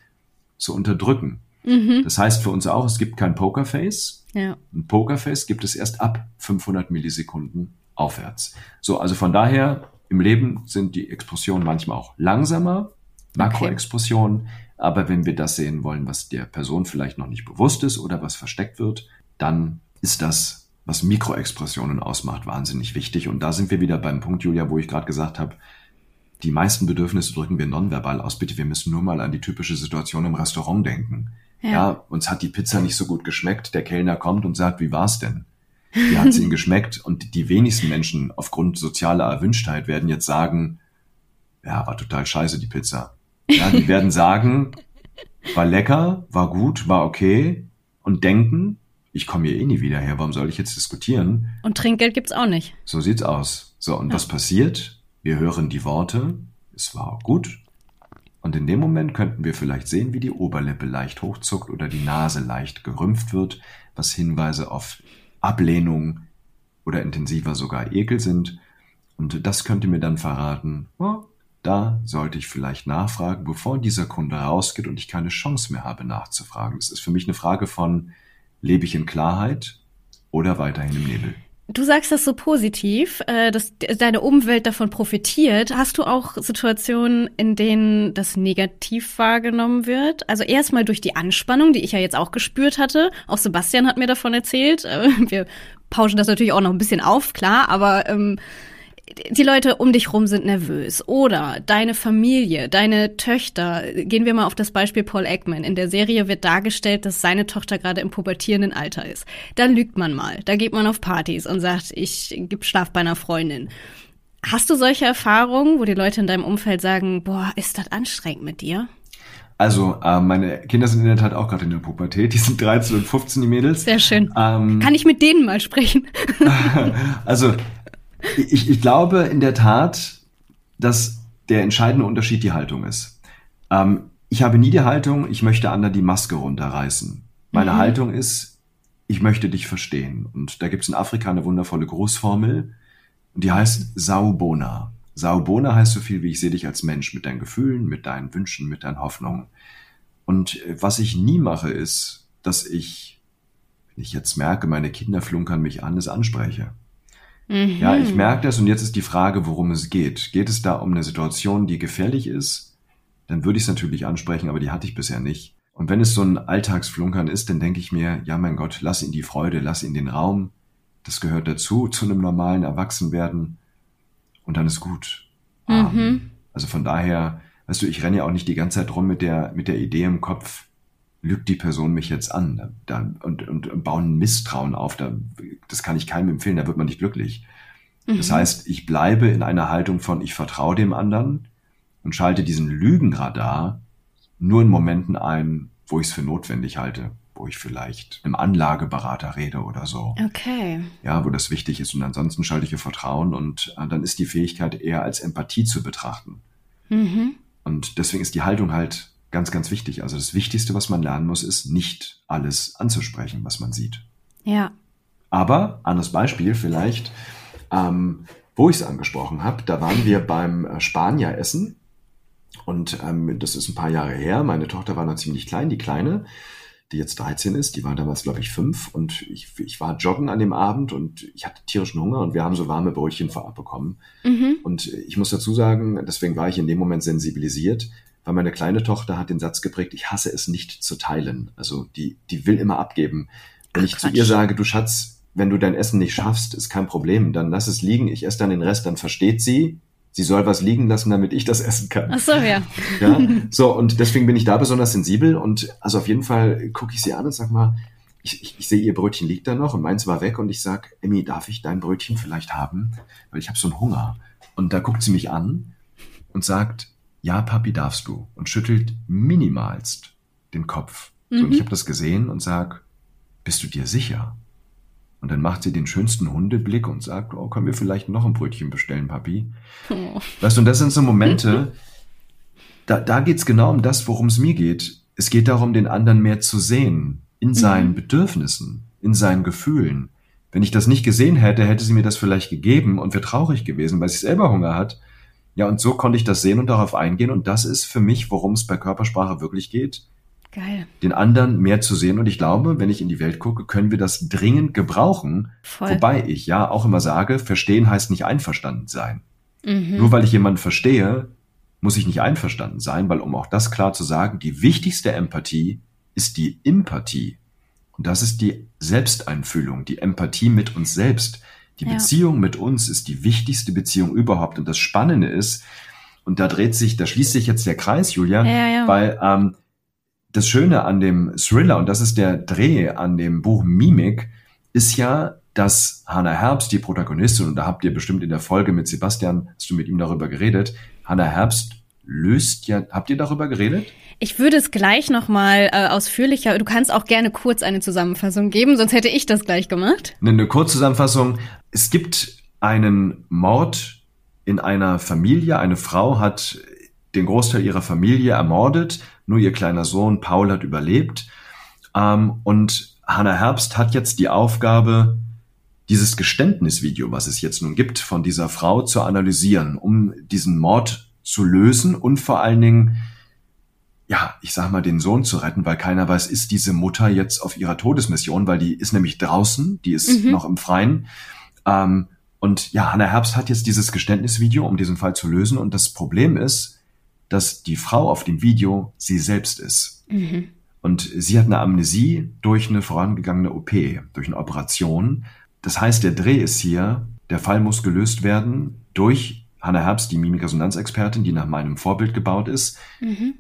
zu unterdrücken. Mhm. Das heißt für uns auch, es gibt kein Pokerface. Ja. Ein Pokerface gibt es erst ab 500 Millisekunden aufwärts. So, also von daher, im Leben sind die Explosionen manchmal auch langsamer. Makroexplosionen. Okay. Aber wenn wir das sehen wollen, was der Person vielleicht noch nicht bewusst ist oder was versteckt wird, dann ist das, was Mikroexpressionen ausmacht, wahnsinnig wichtig. Und da sind wir wieder beim Punkt, Julia, wo ich gerade gesagt habe, die meisten Bedürfnisse drücken wir nonverbal aus. Bitte, wir müssen nur mal an die typische Situation im Restaurant denken. Ja. ja, uns hat die Pizza nicht so gut geschmeckt. Der Kellner kommt und sagt, wie war's denn? Wie hat's Ihnen geschmeckt? Und die wenigsten Menschen aufgrund sozialer Erwünschtheit werden jetzt sagen, ja, war total scheiße, die Pizza. Ja, die werden sagen, war lecker, war gut, war okay und denken, ich komme hier eh nie wieder her, warum soll ich jetzt diskutieren? Und Trinkgeld gibt's auch nicht. So sieht's aus. So, und ja. was passiert? Wir hören die Worte, es war gut. Und in dem Moment könnten wir vielleicht sehen, wie die Oberlippe leicht hochzuckt oder die Nase leicht gerümpft wird, was Hinweise auf Ablehnung oder intensiver sogar Ekel sind. Und das könnte mir dann verraten, oh, da sollte ich vielleicht nachfragen, bevor dieser Kunde rausgeht und ich keine Chance mehr habe nachzufragen. Es ist für mich eine Frage von, lebe ich in Klarheit oder weiterhin im Nebel? Du sagst das so positiv, äh, dass deine Umwelt davon profitiert. Hast du auch Situationen, in denen das negativ wahrgenommen wird? Also erstmal durch die Anspannung, die ich ja jetzt auch gespürt hatte. Auch Sebastian hat mir davon erzählt. Äh, wir pauschen das natürlich auch noch ein bisschen auf, klar, aber ähm, die Leute um dich rum sind nervös oder deine Familie, deine Töchter. Gehen wir mal auf das Beispiel Paul Ekman. In der Serie wird dargestellt, dass seine Tochter gerade im pubertierenden Alter ist. Da lügt man mal. Da geht man auf Partys und sagt, ich gebe Schlaf bei einer Freundin. Hast du solche Erfahrungen, wo die Leute in deinem Umfeld sagen, boah, ist das anstrengend mit dir? Also, äh, meine Kinder sind in der Tat auch gerade in der Pubertät. Die sind 13 und 15, die Mädels. Sehr schön. Ähm, Kann ich mit denen mal sprechen? also, ich, ich glaube in der Tat, dass der entscheidende Unterschied die Haltung ist. Ähm, ich habe nie die Haltung, ich möchte anderen die Maske runterreißen. Meine mhm. Haltung ist, ich möchte dich verstehen. Und da gibt es in Afrika eine wundervolle Grußformel. Und die heißt Saubona. Saubona heißt so viel wie ich sehe dich als Mensch mit deinen Gefühlen, mit deinen Wünschen, mit deinen Hoffnungen. Und äh, was ich nie mache, ist, dass ich, wenn ich jetzt merke, meine Kinder flunkern mich an, es anspreche. Mhm. Ja, ich merke das und jetzt ist die Frage, worum es geht. Geht es da um eine Situation, die gefährlich ist? Dann würde ich es natürlich ansprechen, aber die hatte ich bisher nicht. Und wenn es so ein Alltagsflunkern ist, dann denke ich mir, ja mein Gott, lass ihn die Freude, lass ihn den Raum. Das gehört dazu, zu einem normalen Erwachsenwerden. Und dann ist gut. Mhm. Also von daher, weißt du, ich renne ja auch nicht die ganze Zeit rum mit der, mit der Idee im Kopf, lügt die Person mich jetzt an da, und, und, bauen Misstrauen auf. Da, das kann ich keinem empfehlen, da wird man nicht glücklich. Mhm. Das heißt, ich bleibe in einer Haltung von, ich vertraue dem anderen und schalte diesen Lügenradar nur in Momenten ein, wo ich es für notwendig halte, wo ich vielleicht im Anlageberater rede oder so. Okay. Ja, wo das wichtig ist. Und ansonsten schalte ich ihr Vertrauen und äh, dann ist die Fähigkeit eher als Empathie zu betrachten. Mhm. Und deswegen ist die Haltung halt Ganz, ganz wichtig. Also das Wichtigste, was man lernen muss, ist nicht alles anzusprechen, was man sieht. Ja. Aber, anderes Beispiel vielleicht, ähm, wo ich es angesprochen habe, da waren wir beim äh, Spanier essen. Und ähm, das ist ein paar Jahre her. Meine Tochter war noch ziemlich klein, die Kleine, die jetzt 13 ist. Die war damals, glaube ich, fünf. Und ich, ich war joggen an dem Abend und ich hatte tierischen Hunger und wir haben so warme Brötchen vorab bekommen. Mhm. Und ich muss dazu sagen, deswegen war ich in dem Moment sensibilisiert weil meine kleine Tochter hat den Satz geprägt, ich hasse es nicht zu teilen. Also die, die will immer abgeben. Wenn Ach, ich Quatsch. zu ihr sage, du Schatz, wenn du dein Essen nicht schaffst, ist kein Problem, dann lass es liegen, ich esse dann den Rest, dann versteht sie, sie soll was liegen lassen, damit ich das essen kann. Ach so, ja. ja. So, und deswegen bin ich da besonders sensibel und also auf jeden Fall gucke ich sie an und sag mal, ich, ich, ich sehe, ihr Brötchen liegt da noch und meins war weg und ich sag, Emmy, darf ich dein Brötchen vielleicht haben? Weil ich habe so einen Hunger. Und da guckt sie mich an und sagt, ja, Papi, darfst du. Und schüttelt minimalst den Kopf. Mhm. Und ich mhm. habe das gesehen und sag, bist du dir sicher? Und dann macht sie den schönsten Hundeblick und sagt, oh, können wir vielleicht noch ein Brötchen bestellen, Papi? Oh. Weißt du, und das sind so Momente, da, da geht's genau um das, worum es mir geht. Es geht darum, den anderen mehr zu sehen, in seinen mhm. Bedürfnissen, in seinen Gefühlen. Wenn ich das nicht gesehen hätte, hätte sie mir das vielleicht gegeben und wäre traurig gewesen, weil sie selber Hunger hat ja, und so konnte ich das sehen und darauf eingehen. Und das ist für mich, worum es bei Körpersprache wirklich geht. Geil. Den anderen mehr zu sehen. Und ich glaube, wenn ich in die Welt gucke, können wir das dringend gebrauchen. Voll. Wobei ich ja auch immer sage, verstehen heißt nicht einverstanden sein. Mhm. Nur weil ich jemanden verstehe, muss ich nicht einverstanden sein, weil um auch das klar zu sagen, die wichtigste Empathie ist die Empathie. Und das ist die Selbsteinfühlung, die Empathie mit uns selbst. Die ja. Beziehung mit uns ist die wichtigste Beziehung überhaupt. Und das Spannende ist, und da dreht sich, da schließt sich jetzt der Kreis, Julia, ja, ja. weil ähm, das Schöne an dem Thriller, und das ist der Dreh an dem Buch Mimik, ist ja, dass Hannah Herbst, die Protagonistin, und da habt ihr bestimmt in der Folge mit Sebastian, hast du mit ihm darüber geredet, Hannah Herbst löst ja, habt ihr darüber geredet? Ich würde es gleich nochmal äh, ausführlicher, du kannst auch gerne kurz eine Zusammenfassung geben, sonst hätte ich das gleich gemacht. Eine, eine Kurzzusammenfassung. Es gibt einen Mord in einer Familie. Eine Frau hat den Großteil ihrer Familie ermordet. Nur ihr kleiner Sohn Paul hat überlebt. Ähm, und Hannah Herbst hat jetzt die Aufgabe, dieses Geständnisvideo, was es jetzt nun gibt, von dieser Frau zu analysieren, um diesen Mord zu lösen und vor allen Dingen ja, ich sag mal, den Sohn zu retten, weil keiner weiß, ist diese Mutter jetzt auf ihrer Todesmission, weil die ist nämlich draußen, die ist mhm. noch im Freien. Ähm, und ja, Hannah Herbst hat jetzt dieses Geständnisvideo, um diesen Fall zu lösen. Und das Problem ist, dass die Frau auf dem Video sie selbst ist. Mhm. Und sie hat eine Amnesie durch eine vorangegangene OP, durch eine Operation. Das heißt, der Dreh ist hier, der Fall muss gelöst werden durch Hannah Herbst, die Mimikresonanzexpertin, die nach meinem Vorbild gebaut ist. Mhm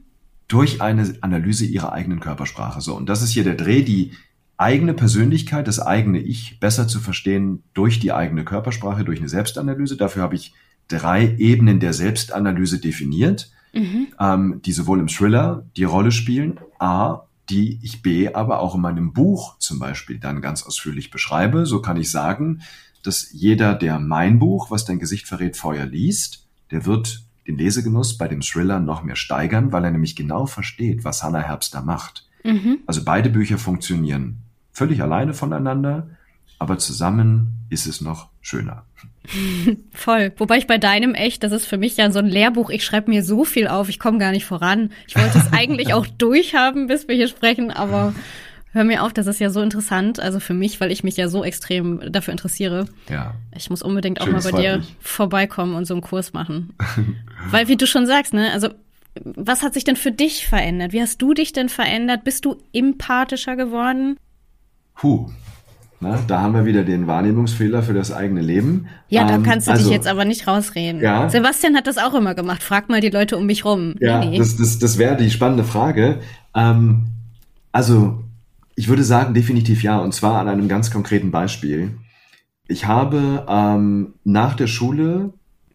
durch eine Analyse ihrer eigenen Körpersprache. So, und das ist hier der Dreh, die eigene Persönlichkeit, das eigene Ich besser zu verstehen durch die eigene Körpersprache, durch eine Selbstanalyse. Dafür habe ich drei Ebenen der Selbstanalyse definiert, mhm. ähm, die sowohl im Thriller die Rolle spielen, A, die ich B aber auch in meinem Buch zum Beispiel dann ganz ausführlich beschreibe. So kann ich sagen, dass jeder, der mein Buch, was dein Gesicht verrät, Feuer liest, der wird den Lesegenuss bei dem Thriller noch mehr steigern, weil er nämlich genau versteht, was Hannah Herbst da macht. Mhm. Also beide Bücher funktionieren völlig alleine voneinander aber zusammen ist es noch schöner. Voll. Wobei ich bei deinem echt, das ist für mich ja so ein Lehrbuch, ich schreibe mir so viel auf, ich komme gar nicht voran. Ich wollte es eigentlich auch durchhaben, bis wir hier sprechen, aber hör mir auf, das ist ja so interessant, also für mich, weil ich mich ja so extrem dafür interessiere. Ja. Ich muss unbedingt auch Schön, mal bei dir mich. vorbeikommen und so einen Kurs machen. weil wie du schon sagst, ne, also was hat sich denn für dich verändert? Wie hast du dich denn verändert? Bist du empathischer geworden? Puh. Na, da haben wir wieder den Wahrnehmungsfehler für das eigene Leben. Ja, da Ähm, kannst du also, dich jetzt aber nicht rausreden. Ja. Sebastian hat das auch immer gemacht. Frag mal die Leute um mich rum. Ja, nee, nee. das, das, das wäre die spannende Frage. Ähm, also, ich würde sagen, definitiv ja, und zwar an einem ganz konkreten Beispiel. Ich habe ähm, nach der Schule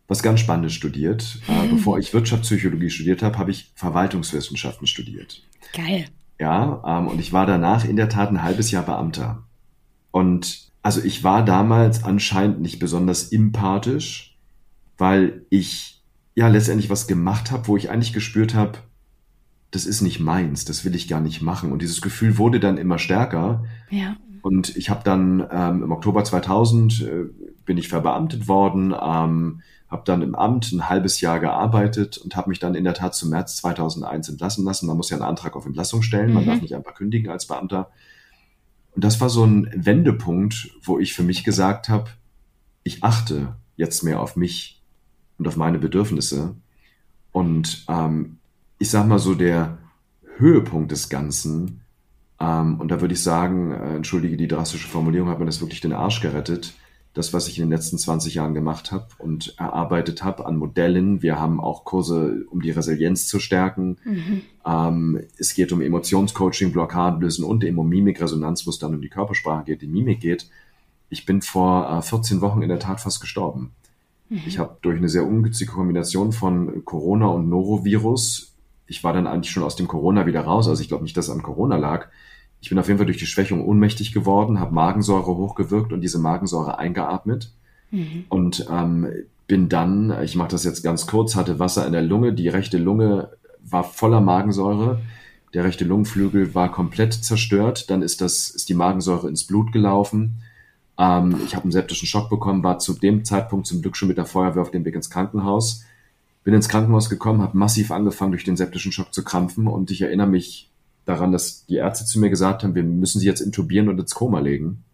was ganz Spannendes studiert. Äh, bevor ich Wirtschaftspsychologie studiert habe, habe ich Verwaltungswissenschaften studiert. Geil. Ja, ähm, und ich war danach in der Tat ein halbes Jahr Beamter. Und also ich war damals anscheinend nicht besonders empathisch, weil ich ja letztendlich was gemacht habe, wo ich eigentlich gespürt habe, das ist nicht meins, das will ich gar nicht machen. Und dieses Gefühl wurde dann immer stärker. Ja. Und ich habe dann ähm, im Oktober 2000 äh, bin ich verbeamtet worden, ähm, habe dann im Amt ein halbes Jahr gearbeitet und habe mich dann in der Tat zum März 2001 entlassen lassen. Man muss ja einen Antrag auf Entlassung stellen, man Mhm. darf nicht einfach kündigen als Beamter. Und das war so ein Wendepunkt, wo ich für mich gesagt habe, ich achte jetzt mehr auf mich und auf meine Bedürfnisse. Und ähm, ich sag mal so, der Höhepunkt des Ganzen, ähm, und da würde ich sagen, äh, entschuldige die drastische Formulierung, hat mir das wirklich den Arsch gerettet. Das, was ich in den letzten 20 Jahren gemacht habe und erarbeitet habe an Modellen. Wir haben auch Kurse, um die Resilienz zu stärken. Mhm. Ähm, es geht um Emotionscoaching, Blockadenlösen und eben um Mimikresonanz, wo es dann um die Körpersprache geht, die Mimik geht. Ich bin vor äh, 14 Wochen in der Tat fast gestorben. Ich habe durch eine sehr ungünstige Kombination von Corona und Norovirus, ich war dann eigentlich schon aus dem Corona wieder raus, also ich glaube nicht, dass es an Corona lag. Ich bin auf jeden Fall durch die Schwächung ohnmächtig geworden, habe Magensäure hochgewirkt und diese Magensäure eingeatmet Mhm. und ähm, bin dann, ich mache das jetzt ganz kurz, hatte Wasser in der Lunge, die rechte Lunge war voller Magensäure, der rechte Lungenflügel war komplett zerstört, dann ist das ist die Magensäure ins Blut gelaufen. Ähm, ich habe einen septischen Schock bekommen, war zu dem Zeitpunkt zum Glück schon mit der Feuerwehr auf dem Weg ins Krankenhaus. Bin ins Krankenhaus gekommen, habe massiv angefangen, durch den septischen Schock zu krampfen und ich erinnere mich daran, dass die Ärzte zu mir gesagt haben, wir müssen sie jetzt intubieren und ins Koma legen.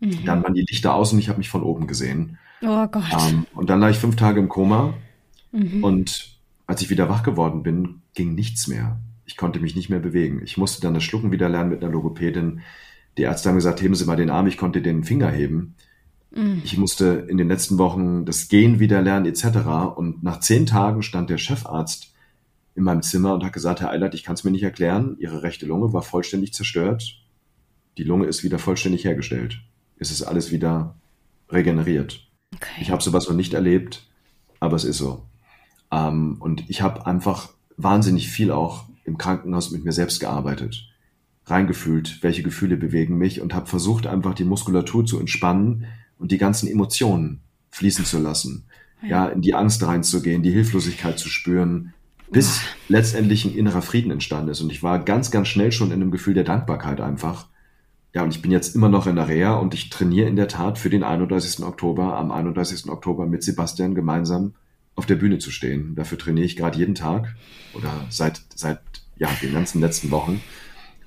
Mhm. Dann waren die Lichter aus und ich habe mich von oben gesehen. Oh Gott. Ähm, und dann lag ich fünf Tage im Koma Mhm. und als ich wieder wach geworden bin, ging nichts mehr. Ich konnte mich nicht mehr bewegen. Ich musste dann das Schlucken wieder lernen mit einer Logopädin. Die Ärzte haben gesagt, heben Sie mal den Arm, ich konnte den Finger heben. Mhm. Ich musste in den letzten Wochen das Gehen wieder lernen etc. Und nach zehn Tagen stand der Chefarzt in meinem Zimmer und hat gesagt, Herr Eilert, ich kann es mir nicht erklären. Ihre rechte Lunge war vollständig zerstört. Die Lunge ist wieder vollständig hergestellt. Es ist alles wieder regeneriert. Okay. Ich habe sowas noch nicht erlebt, aber es ist so. Ähm, und ich habe einfach wahnsinnig viel auch im Krankenhaus mit mir selbst gearbeitet, reingefühlt, welche Gefühle bewegen mich und habe versucht einfach die Muskulatur zu entspannen und die ganzen Emotionen fließen zu lassen. Ja, in die Angst reinzugehen, die Hilflosigkeit zu spüren, bis letztendlich ein innerer Frieden entstanden ist. Und ich war ganz, ganz schnell schon in einem Gefühl der Dankbarkeit einfach. Ja, und ich bin jetzt immer noch in der Reha und ich trainiere in der Tat für den 31. Oktober, am 31. Oktober mit Sebastian gemeinsam auf der Bühne zu stehen. Dafür trainiere ich gerade jeden Tag oder seit, seit ja, den ganzen letzten Wochen.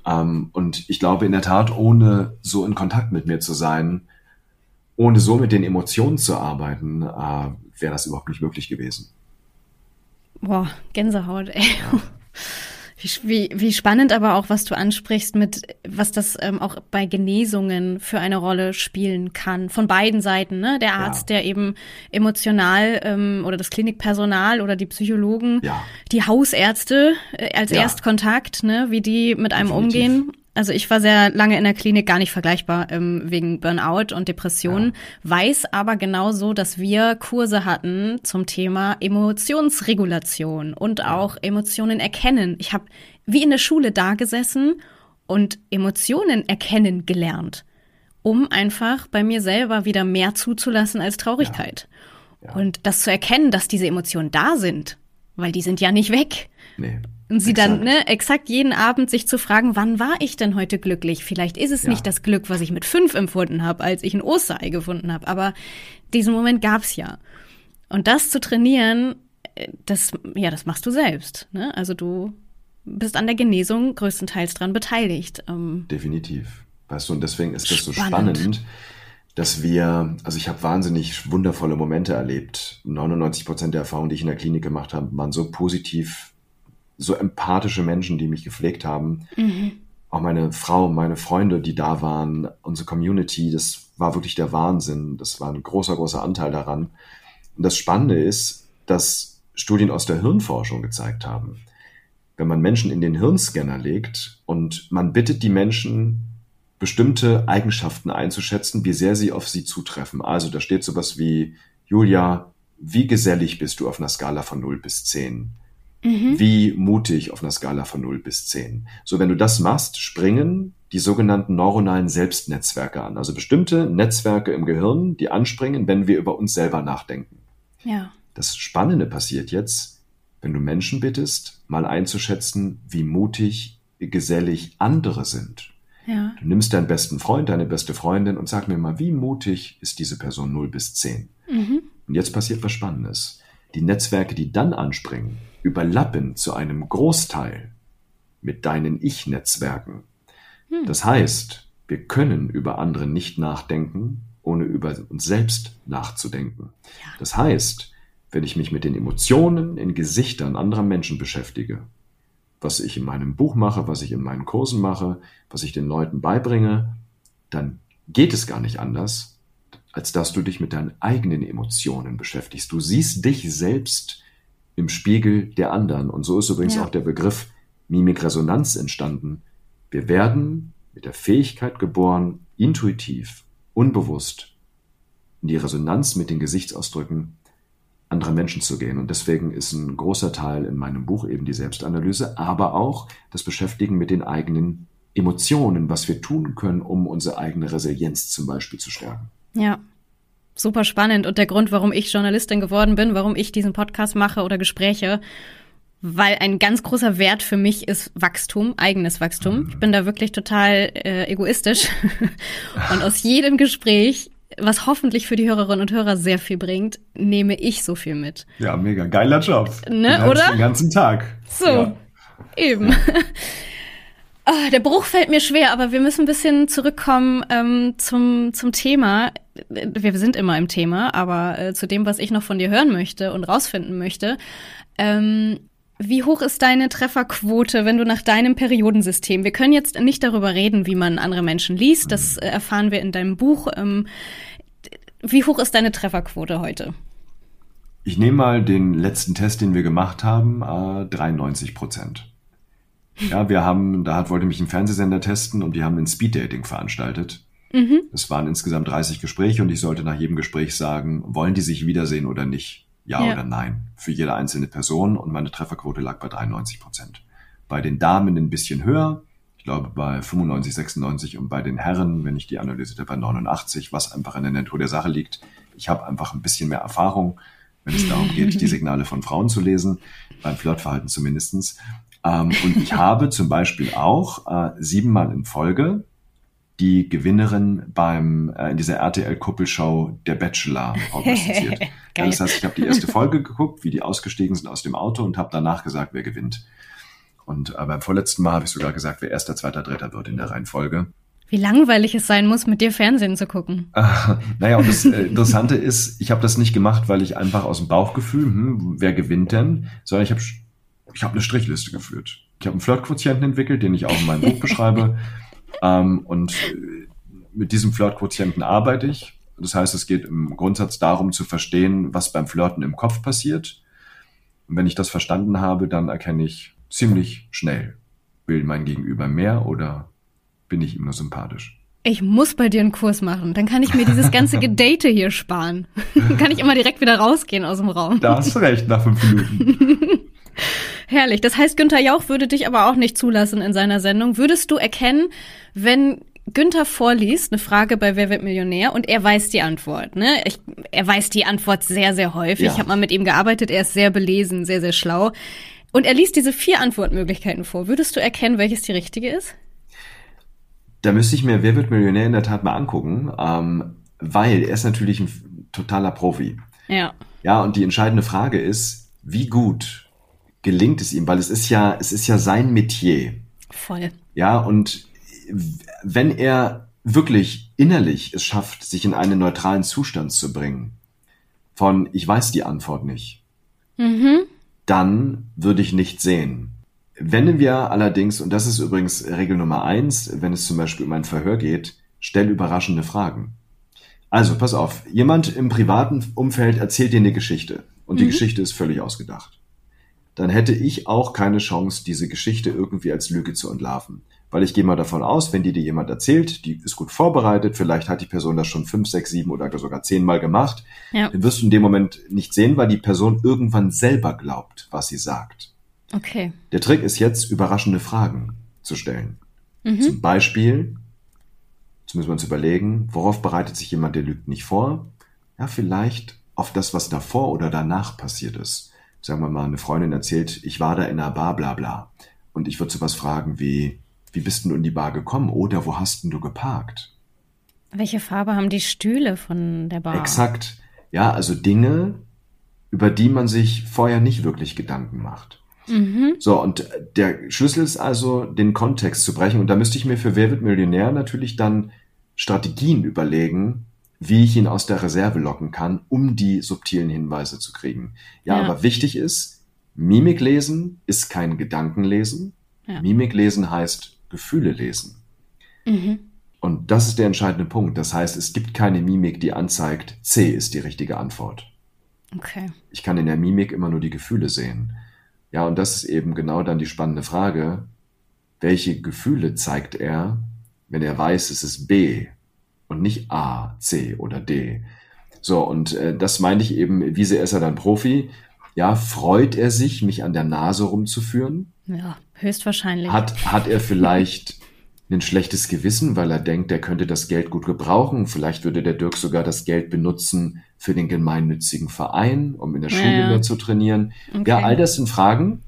Ähm, und ich glaube in der Tat, ohne so in Kontakt mit mir zu sein, ohne so mit den Emotionen zu arbeiten, äh, wäre das überhaupt nicht möglich gewesen. Boah, Gänsehaut, ey. Wie, wie, wie spannend aber auch, was du ansprichst, mit was das ähm, auch bei Genesungen für eine Rolle spielen kann. Von beiden Seiten, ne? Der Arzt, Ja. der eben emotional ähm, oder das Klinikpersonal oder die Psychologen, Ja. die Hausärzte äh, als Ja. Erstkontakt, ne, wie die mit einem Definitiv. umgehen. Also ich war sehr lange in der Klinik, gar nicht vergleichbar ähm, wegen Burnout und Depressionen, weiß aber genauso, dass wir Kurse hatten zum Thema Emotionsregulation und auch Emotionen erkennen. Ich habe wie in der Schule da gesessen und Emotionen erkennen gelernt, um einfach bei mir selber wieder mehr zuzulassen als Traurigkeit. Ja. Und das zu erkennen, dass diese Emotionen da sind, weil die sind ja nicht weg. Nee. Und sie exakt. dann, ne, exakt jeden Abend sich zu fragen, wann war ich denn heute glücklich? Vielleicht ist es ja. nicht das Glück, was ich mit fünf empfunden habe, als ich ein Osterei gefunden habe, aber diesen Moment gab's ja. Und das zu trainieren, äh, das, ja, das machst du selbst. Ne? Also du bist an der Genesung größtenteils dran beteiligt. Ähm, Definitiv. Weißt du, und deswegen ist das spannend. so spannend, dass wir, also ich habe wahnsinnig wundervolle Momente erlebt. 99 Prozent der Erfahrungen, die ich in der Klinik gemacht habe, waren so positiv, so empathische Menschen, die mich gepflegt haben. Mhm. Auch meine Frau, meine Freunde, die da waren, unsere Community, das war wirklich der Wahnsinn. Das war ein großer, großer Anteil daran. Und das Spannende ist, dass Studien aus der Hirnforschung gezeigt haben, wenn man Menschen in den Hirnscanner legt und man bittet die Menschen, bestimmte Eigenschaften einzuschätzen, wie sehr sie auf sie zutreffen. Also da steht sowas wie, Julia, wie gesellig bist du auf einer Skala von 0 bis 10? Mhm. Wie mutig auf einer Skala von 0 bis 10? So, wenn du das machst, springen die sogenannten neuronalen Selbstnetzwerke an. Also bestimmte Netzwerke im Gehirn, die anspringen, wenn wir über uns selber nachdenken. Ja. Das Spannende passiert jetzt, wenn du Menschen bittest, mal einzuschätzen, wie mutig, gesellig andere sind. Ja. Du nimmst deinen besten Freund, deine beste Freundin und sag mir mal, wie mutig ist diese Person 0 bis 10? Mhm. Und jetzt passiert was Spannendes. Die Netzwerke, die dann anspringen, überlappen zu einem Großteil mit deinen Ich-Netzwerken. Hm. Das heißt, wir können über andere nicht nachdenken, ohne über uns selbst nachzudenken. Ja. Das heißt, wenn ich mich mit den Emotionen in Gesichtern anderer Menschen beschäftige, was ich in meinem Buch mache, was ich in meinen Kursen mache, was ich den Leuten beibringe, dann geht es gar nicht anders, als dass du dich mit deinen eigenen Emotionen beschäftigst. Du siehst dich selbst im Spiegel der anderen. Und so ist übrigens ja. auch der Begriff Mimikresonanz entstanden. Wir werden mit der Fähigkeit geboren, intuitiv, unbewusst in die Resonanz mit den Gesichtsausdrücken anderer Menschen zu gehen. Und deswegen ist ein großer Teil in meinem Buch eben die Selbstanalyse, aber auch das Beschäftigen mit den eigenen Emotionen, was wir tun können, um unsere eigene Resilienz zum Beispiel zu stärken. Ja. Super spannend. Und der Grund, warum ich Journalistin geworden bin, warum ich diesen Podcast mache oder Gespräche, weil ein ganz großer Wert für mich ist Wachstum, eigenes Wachstum. Ich bin da wirklich total äh, egoistisch. und aus jedem Gespräch was hoffentlich für die Hörerinnen und Hörer sehr viel bringt, nehme ich so viel mit. Ja, mega geiler Job. Ne, den oder? Den ganzen Tag. So, ja. eben. oh, der Bruch fällt mir schwer, aber wir müssen ein bisschen zurückkommen ähm, zum, zum Thema. Wir sind immer im Thema, aber äh, zu dem, was ich noch von dir hören möchte und rausfinden möchte. Ähm, wie hoch ist deine Trefferquote, wenn du nach deinem Periodensystem? Wir können jetzt nicht darüber reden, wie man andere Menschen liest. Das äh, erfahren wir in deinem Buch. Ähm, wie hoch ist deine Trefferquote heute? Ich nehme mal den letzten Test, den wir gemacht haben, 93 äh, Prozent. Ja, wir haben, da hat, wollte mich ein Fernsehsender testen und die haben ein Speeddating veranstaltet. Mhm. Es waren insgesamt 30 Gespräche und ich sollte nach jedem Gespräch sagen, wollen die sich wiedersehen oder nicht? Ja, ja, oder Nein für jede einzelne Person und meine Trefferquote lag bei 93 Prozent. Bei den Damen ein bisschen höher, ich glaube bei 95, 96 und bei den Herren, wenn ich die analysierte, bei 89, was einfach in der Natur der Sache liegt. Ich habe einfach ein bisschen mehr Erfahrung, wenn es darum geht, die Signale von Frauen zu lesen, beim Flirtverhalten zumindestens. Ähm, und ich habe zum Beispiel auch äh, siebenmal in Folge die Gewinnerin beim äh, in dieser RTL-Kuppelshow Der Bachelor prognostiziert. ja, das heißt, ich habe die erste Folge geguckt, wie die ausgestiegen sind aus dem Auto und habe danach gesagt, wer gewinnt. Und äh, beim vorletzten Mal habe ich sogar gesagt, wer erster, zweiter, dritter wird in der Reihenfolge. Wie langweilig es sein muss, mit dir Fernsehen zu gucken. naja, und das äh, Interessante ist, ich habe das nicht gemacht, weil ich einfach aus dem Bauchgefühl, hm, wer gewinnt denn, sondern ich habe ich hab eine Strichliste geführt. Ich habe einen Flirtquotienten entwickelt, den ich auch in meinem Buch beschreibe. Ähm, und äh, mit diesem Flirtquotienten arbeite ich. Das heißt, es geht im Grundsatz darum zu verstehen, was beim Flirten im Kopf passiert. Und wenn ich das verstanden habe, dann erkenne ich ziemlich schnell, will mein Gegenüber mehr oder bin ich ihm nur sympathisch. Ich muss bei dir einen Kurs machen. Dann kann ich mir dieses ganze Gedate hier sparen. Dann kann ich immer direkt wieder rausgehen aus dem Raum. Da hast du recht, nach fünf Minuten. Herrlich. Das heißt, Günther Jauch würde dich aber auch nicht zulassen in seiner Sendung. Würdest du erkennen, wenn Günther vorliest, eine Frage bei Wer wird Millionär und er weiß die Antwort. Ne? Ich, er weiß die Antwort sehr, sehr häufig. Ja. Ich habe mal mit ihm gearbeitet, er ist sehr belesen, sehr, sehr schlau. Und er liest diese vier Antwortmöglichkeiten vor. Würdest du erkennen, welches die richtige ist? Da müsste ich mir Wer wird Millionär in der Tat mal angucken, ähm, weil er ist natürlich ein totaler Profi. Ja. Ja, und die entscheidende Frage ist, wie gut gelingt es ihm, weil es ist ja, es ist ja sein Metier. Voll. Ja, und wenn er wirklich innerlich es schafft, sich in einen neutralen Zustand zu bringen, von ich weiß die Antwort nicht, Mhm. dann würde ich nicht sehen. Wenn wir allerdings, und das ist übrigens Regel Nummer eins, wenn es zum Beispiel um ein Verhör geht, stell überraschende Fragen. Also, pass auf, jemand im privaten Umfeld erzählt dir eine Geschichte und die Geschichte ist völlig ausgedacht. Dann hätte ich auch keine Chance, diese Geschichte irgendwie als Lüge zu entlarven. Weil ich gehe mal davon aus, wenn die dir jemand erzählt, die ist gut vorbereitet, vielleicht hat die Person das schon fünf, sechs, sieben oder sogar zehnmal gemacht, Ja. dann wirst du in dem Moment nicht sehen, weil die Person irgendwann selber glaubt, was sie sagt. Okay. Der Trick ist jetzt, überraschende Fragen zu stellen. Zum Beispiel, jetzt müssen wir uns überlegen, worauf bereitet sich jemand, der lügt, nicht vor? Ja, vielleicht auf das, was davor oder danach passiert ist. Sagen wir mal, eine Freundin erzählt, ich war da in einer Bar, bla bla. Und ich würde sowas fragen wie, wie bist denn du in die Bar gekommen? Oder wo hast denn du geparkt? Welche Farbe haben die Stühle von der Bar? Exakt. Ja, also Dinge, über die man sich vorher nicht wirklich Gedanken macht. So, und der Schlüssel ist also, den Kontext zu brechen. Und da müsste ich mir für Wer wird Millionär natürlich dann Strategien überlegen, wie ich ihn aus der Reserve locken kann, um die subtilen Hinweise zu kriegen. Ja, Ja. aber wichtig ist, Mimik lesen ist kein Gedankenlesen. Ja. Mimik lesen heißt Gefühle lesen. Mhm. Und das ist der entscheidende Punkt. Das heißt, es gibt keine Mimik, die anzeigt, C ist die richtige Antwort. Okay. Ich kann in der Mimik immer nur die Gefühle sehen. Ja, und das ist eben genau dann die spannende Frage. Welche Gefühle zeigt er, wenn er weiß, es ist B und nicht A, C oder D? So, und äh, das meine ich eben, wie sehr ist er dann Profi? Ja, freut er sich, mich an der Nase rumzuführen? Ja, höchstwahrscheinlich. Hat, hat er vielleicht ein schlechtes Gewissen, weil er denkt, er könnte das Geld gut gebrauchen? Vielleicht würde der Dirk sogar das Geld benutzen für den gemeinnützigen Verein, um in der Schule Ja. mehr zu trainieren. Okay. Ja, all das sind Fragen.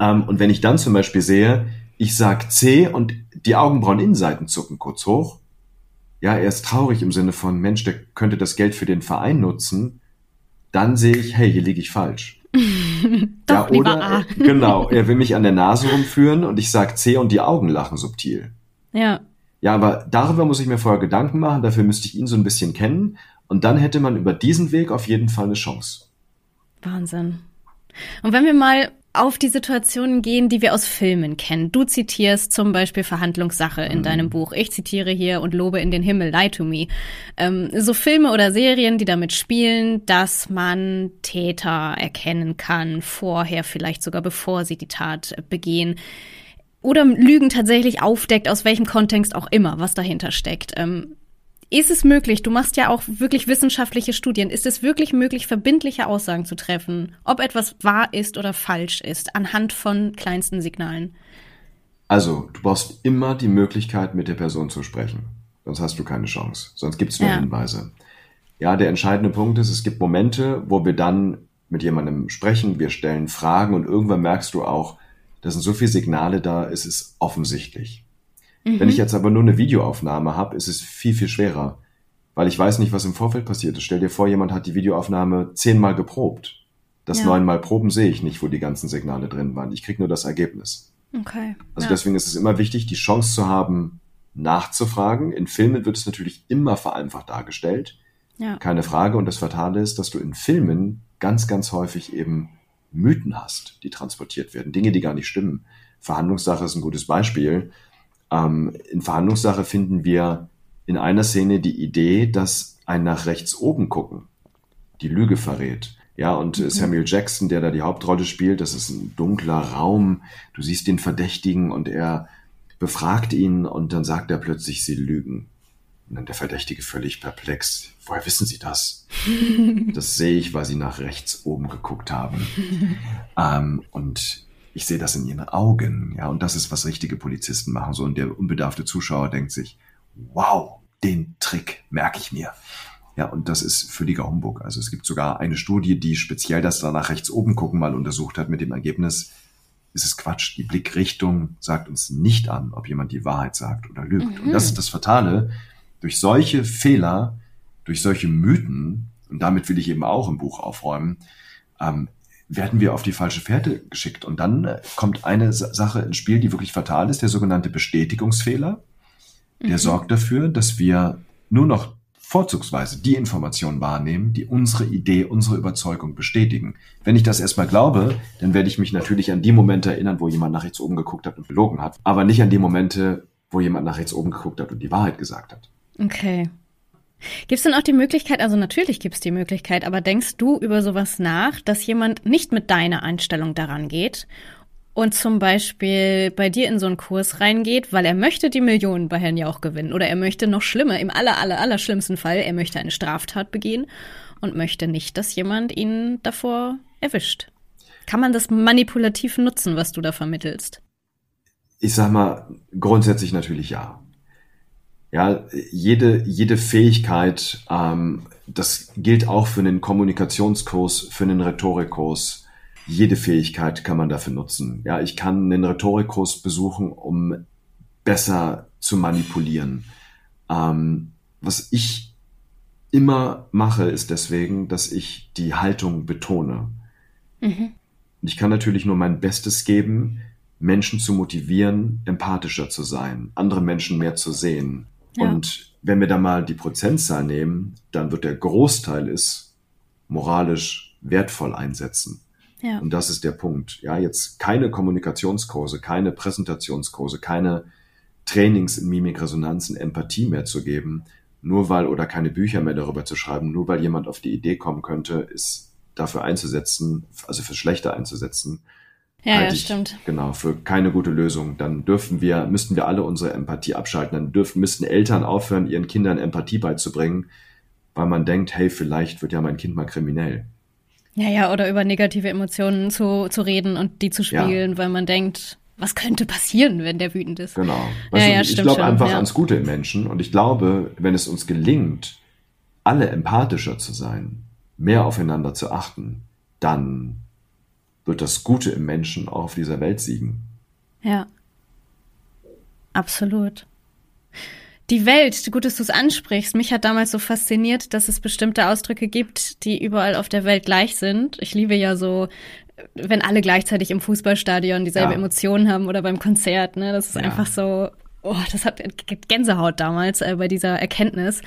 Ähm, und wenn ich dann zum Beispiel sehe, ich sag C und die Augenbrauen-Innenseiten zucken kurz hoch. Ja, er ist traurig im Sinne von, Mensch, der könnte das Geld für den Verein nutzen. Dann sehe ich, hey, hier liege ich falsch. Doch, lieber oder, genau, er will mich an der Nase rumführen und ich sag C und die Augen lachen subtil. Ja. Ja, aber darüber muss ich mir vorher Gedanken machen, dafür müsste ich ihn so ein bisschen kennen und dann hätte man über diesen Weg auf jeden Fall eine Chance. Wahnsinn. Und wenn wir mal auf die Situationen gehen, die wir aus Filmen kennen. Du zitierst zum Beispiel Verhandlungssache in deinem Buch. Ich zitiere hier und lobe in den Himmel, Lie to Me. Ähm, so Filme oder Serien, die damit spielen, dass man Täter erkennen kann, vorher vielleicht sogar bevor sie die Tat begehen. Oder Lügen tatsächlich aufdeckt, aus welchem Kontext auch immer, was dahinter steckt. Ähm, ist es möglich, du machst ja auch wirklich wissenschaftliche Studien, ist es wirklich möglich, verbindliche Aussagen zu treffen, ob etwas wahr ist oder falsch ist, anhand von kleinsten Signalen? Also, du brauchst immer die Möglichkeit, mit der Person zu sprechen. Sonst hast du keine Chance. Sonst gibt es nur Ja. Hinweise. Ja, der entscheidende Punkt ist, es gibt Momente, wo wir dann mit jemandem sprechen, wir stellen Fragen und irgendwann merkst du auch, da sind so viele Signale da, es ist offensichtlich. Wenn ich jetzt aber nur eine Videoaufnahme habe, ist es viel, viel schwerer. Weil ich weiß nicht, was im Vorfeld passiert ist. Stell dir vor, jemand hat die Videoaufnahme zehnmal geprobt. Das Ja. neunmal Proben sehe ich nicht, wo die ganzen Signale drin waren. Ich krieg nur das Ergebnis. Okay. Also ja. deswegen ist es immer wichtig, die Chance zu haben, nachzufragen. In Filmen wird es natürlich immer vereinfacht dargestellt. ja. Keine Frage. Und das Fatale ist, dass du in Filmen ganz, ganz häufig eben Mythen hast, die transportiert werden. Dinge, die gar nicht stimmen. Verhandlungssache ist ein gutes Beispiel. Ähm, in Verhandlungssache finden wir in einer Szene die Idee, dass ein nach rechts oben gucken die Lüge verrät. Ja, und äh, Samuel Jackson, der da die Hauptrolle spielt, das ist ein dunkler Raum. Du siehst den Verdächtigen und er befragt ihn und dann sagt er plötzlich, sie lügen. Und dann der Verdächtige völlig perplex. Woher wissen Sie das? das sehe ich, weil Sie nach rechts oben geguckt haben. ähm, und ich sehe das in Ihren Augen. Ja, und das ist, was richtige Polizisten machen. So, und der unbedarfte Zuschauer denkt sich, wow, den Trick merke ich mir. Ja, und das ist völliger Humbug. Also es gibt sogar eine Studie, die speziell das da nach rechts oben gucken mal untersucht hat mit dem Ergebnis, ist es Quatsch. Die Blickrichtung sagt uns nicht an, ob jemand die Wahrheit sagt oder lügt. Mhm. Und das ist das Fatale. Durch solche Fehler, durch solche Mythen, und damit will ich eben auch im Buch aufräumen, ähm, werden wir auf die falsche Fährte geschickt. Und dann äh, kommt eine Sache ins Spiel, die wirklich fatal ist, der sogenannte Bestätigungsfehler. Der mhm. sorgt dafür, dass wir nur noch vorzugsweise die Informationen wahrnehmen, die unsere Idee, unsere Überzeugung bestätigen. Wenn ich das erstmal glaube, dann werde ich mich natürlich an die Momente erinnern, wo jemand nach rechts oben geguckt hat und belogen hat, aber nicht an die Momente, wo jemand nach rechts oben geguckt hat und die Wahrheit gesagt hat. Okay. Gibt es denn auch die Möglichkeit, also natürlich gibt es die Möglichkeit, aber denkst du über sowas nach, dass jemand nicht mit deiner Einstellung daran geht und zum Beispiel bei dir in so einen Kurs reingeht, weil er möchte die Millionen bei Herrn Jauch gewinnen oder er möchte noch schlimmer, im aller, aller, aller schlimmsten Fall, er möchte eine Straftat begehen und möchte nicht, dass jemand ihn davor erwischt. Kann man das manipulativ nutzen, was du da vermittelst? Ich sag mal, grundsätzlich natürlich ja. Ja, jede, jede Fähigkeit, ähm, das gilt auch für einen Kommunikationskurs, für einen Rhetorikkurs, jede Fähigkeit kann man dafür nutzen. Ja, ich kann einen Rhetorikkurs besuchen, um besser zu manipulieren. Ähm, was ich immer mache, ist deswegen, dass ich die Haltung betone. Mhm. Ich kann natürlich nur mein Bestes geben, Menschen zu motivieren, empathischer zu sein, andere Menschen mehr zu sehen. Ja. Und wenn wir da mal die Prozentzahl nehmen, dann wird der Großteil ist moralisch wertvoll einsetzen. Ja. Und das ist der Punkt. Ja, jetzt keine Kommunikationskurse, keine Präsentationskurse, keine Trainings in Mimikresonanz, in Empathie mehr zu geben, nur weil oder keine Bücher mehr darüber zu schreiben, nur weil jemand auf die Idee kommen könnte, ist dafür einzusetzen, also für Schlechte einzusetzen. Ja, ja, stimmt. Genau, für keine gute Lösung. Dann dürfen wir, müssten wir alle unsere Empathie abschalten. Dann dürfen, müssten Eltern aufhören, ihren Kindern Empathie beizubringen, weil man denkt, hey, vielleicht wird ja mein Kind mal kriminell. Ja, ja, oder über negative Emotionen zu, zu reden und die zu spielen, ja. weil man denkt, was könnte passieren, wenn der wütend ist. Genau. Weißt ja, du, ja, ich glaube einfach ja. ans Gute im Menschen und ich glaube, wenn es uns gelingt, alle empathischer zu sein, mehr aufeinander zu achten, dann wird das Gute im Menschen auch auf dieser Welt siegen. Ja. Absolut. Die Welt, gut, dass du es ansprichst. Mich hat damals so fasziniert, dass es bestimmte Ausdrücke gibt, die überall auf der Welt gleich sind. Ich liebe ja so, wenn alle gleichzeitig im Fußballstadion dieselbe ja. Emotionen haben oder beim Konzert. Ne? Das ist ja. einfach so, oh, das hat Gänsehaut damals äh, bei dieser Erkenntnis.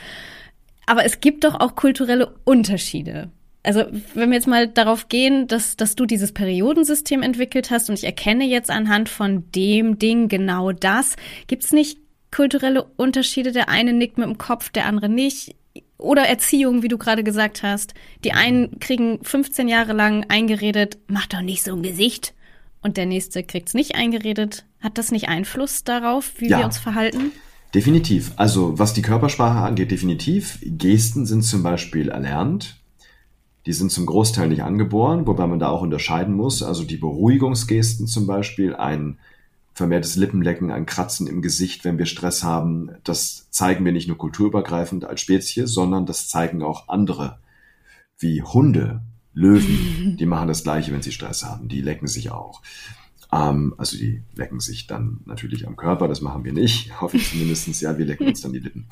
Aber es gibt doch auch kulturelle Unterschiede. Also, wenn wir jetzt mal darauf gehen, dass, dass du dieses Periodensystem entwickelt hast und ich erkenne jetzt anhand von dem Ding genau das, gibt's nicht kulturelle Unterschiede. Der eine nickt mit dem Kopf, der andere nicht. Oder Erziehung, wie du gerade gesagt hast. Die einen kriegen 15 Jahre lang eingeredet, mach doch nicht so ein Gesicht. Und der nächste kriegt's nicht eingeredet. Hat das nicht Einfluss darauf, wie ja, wir uns verhalten? Definitiv. Also was die Körpersprache angeht, definitiv. Gesten sind zum Beispiel erlernt. Die sind zum Großteil nicht angeboren, wobei man da auch unterscheiden muss. Also die Beruhigungsgesten zum Beispiel, ein vermehrtes Lippenlecken, ein Kratzen im Gesicht, wenn wir Stress haben. Das zeigen wir nicht nur kulturübergreifend als Spezies, sondern das zeigen auch andere, wie Hunde, Löwen, die machen das Gleiche, wenn sie Stress haben. Die lecken sich auch. Ähm, also die lecken sich dann natürlich am Körper, das machen wir nicht, hoffe ich zumindestens. Ja, wir lecken uns dann die Lippen.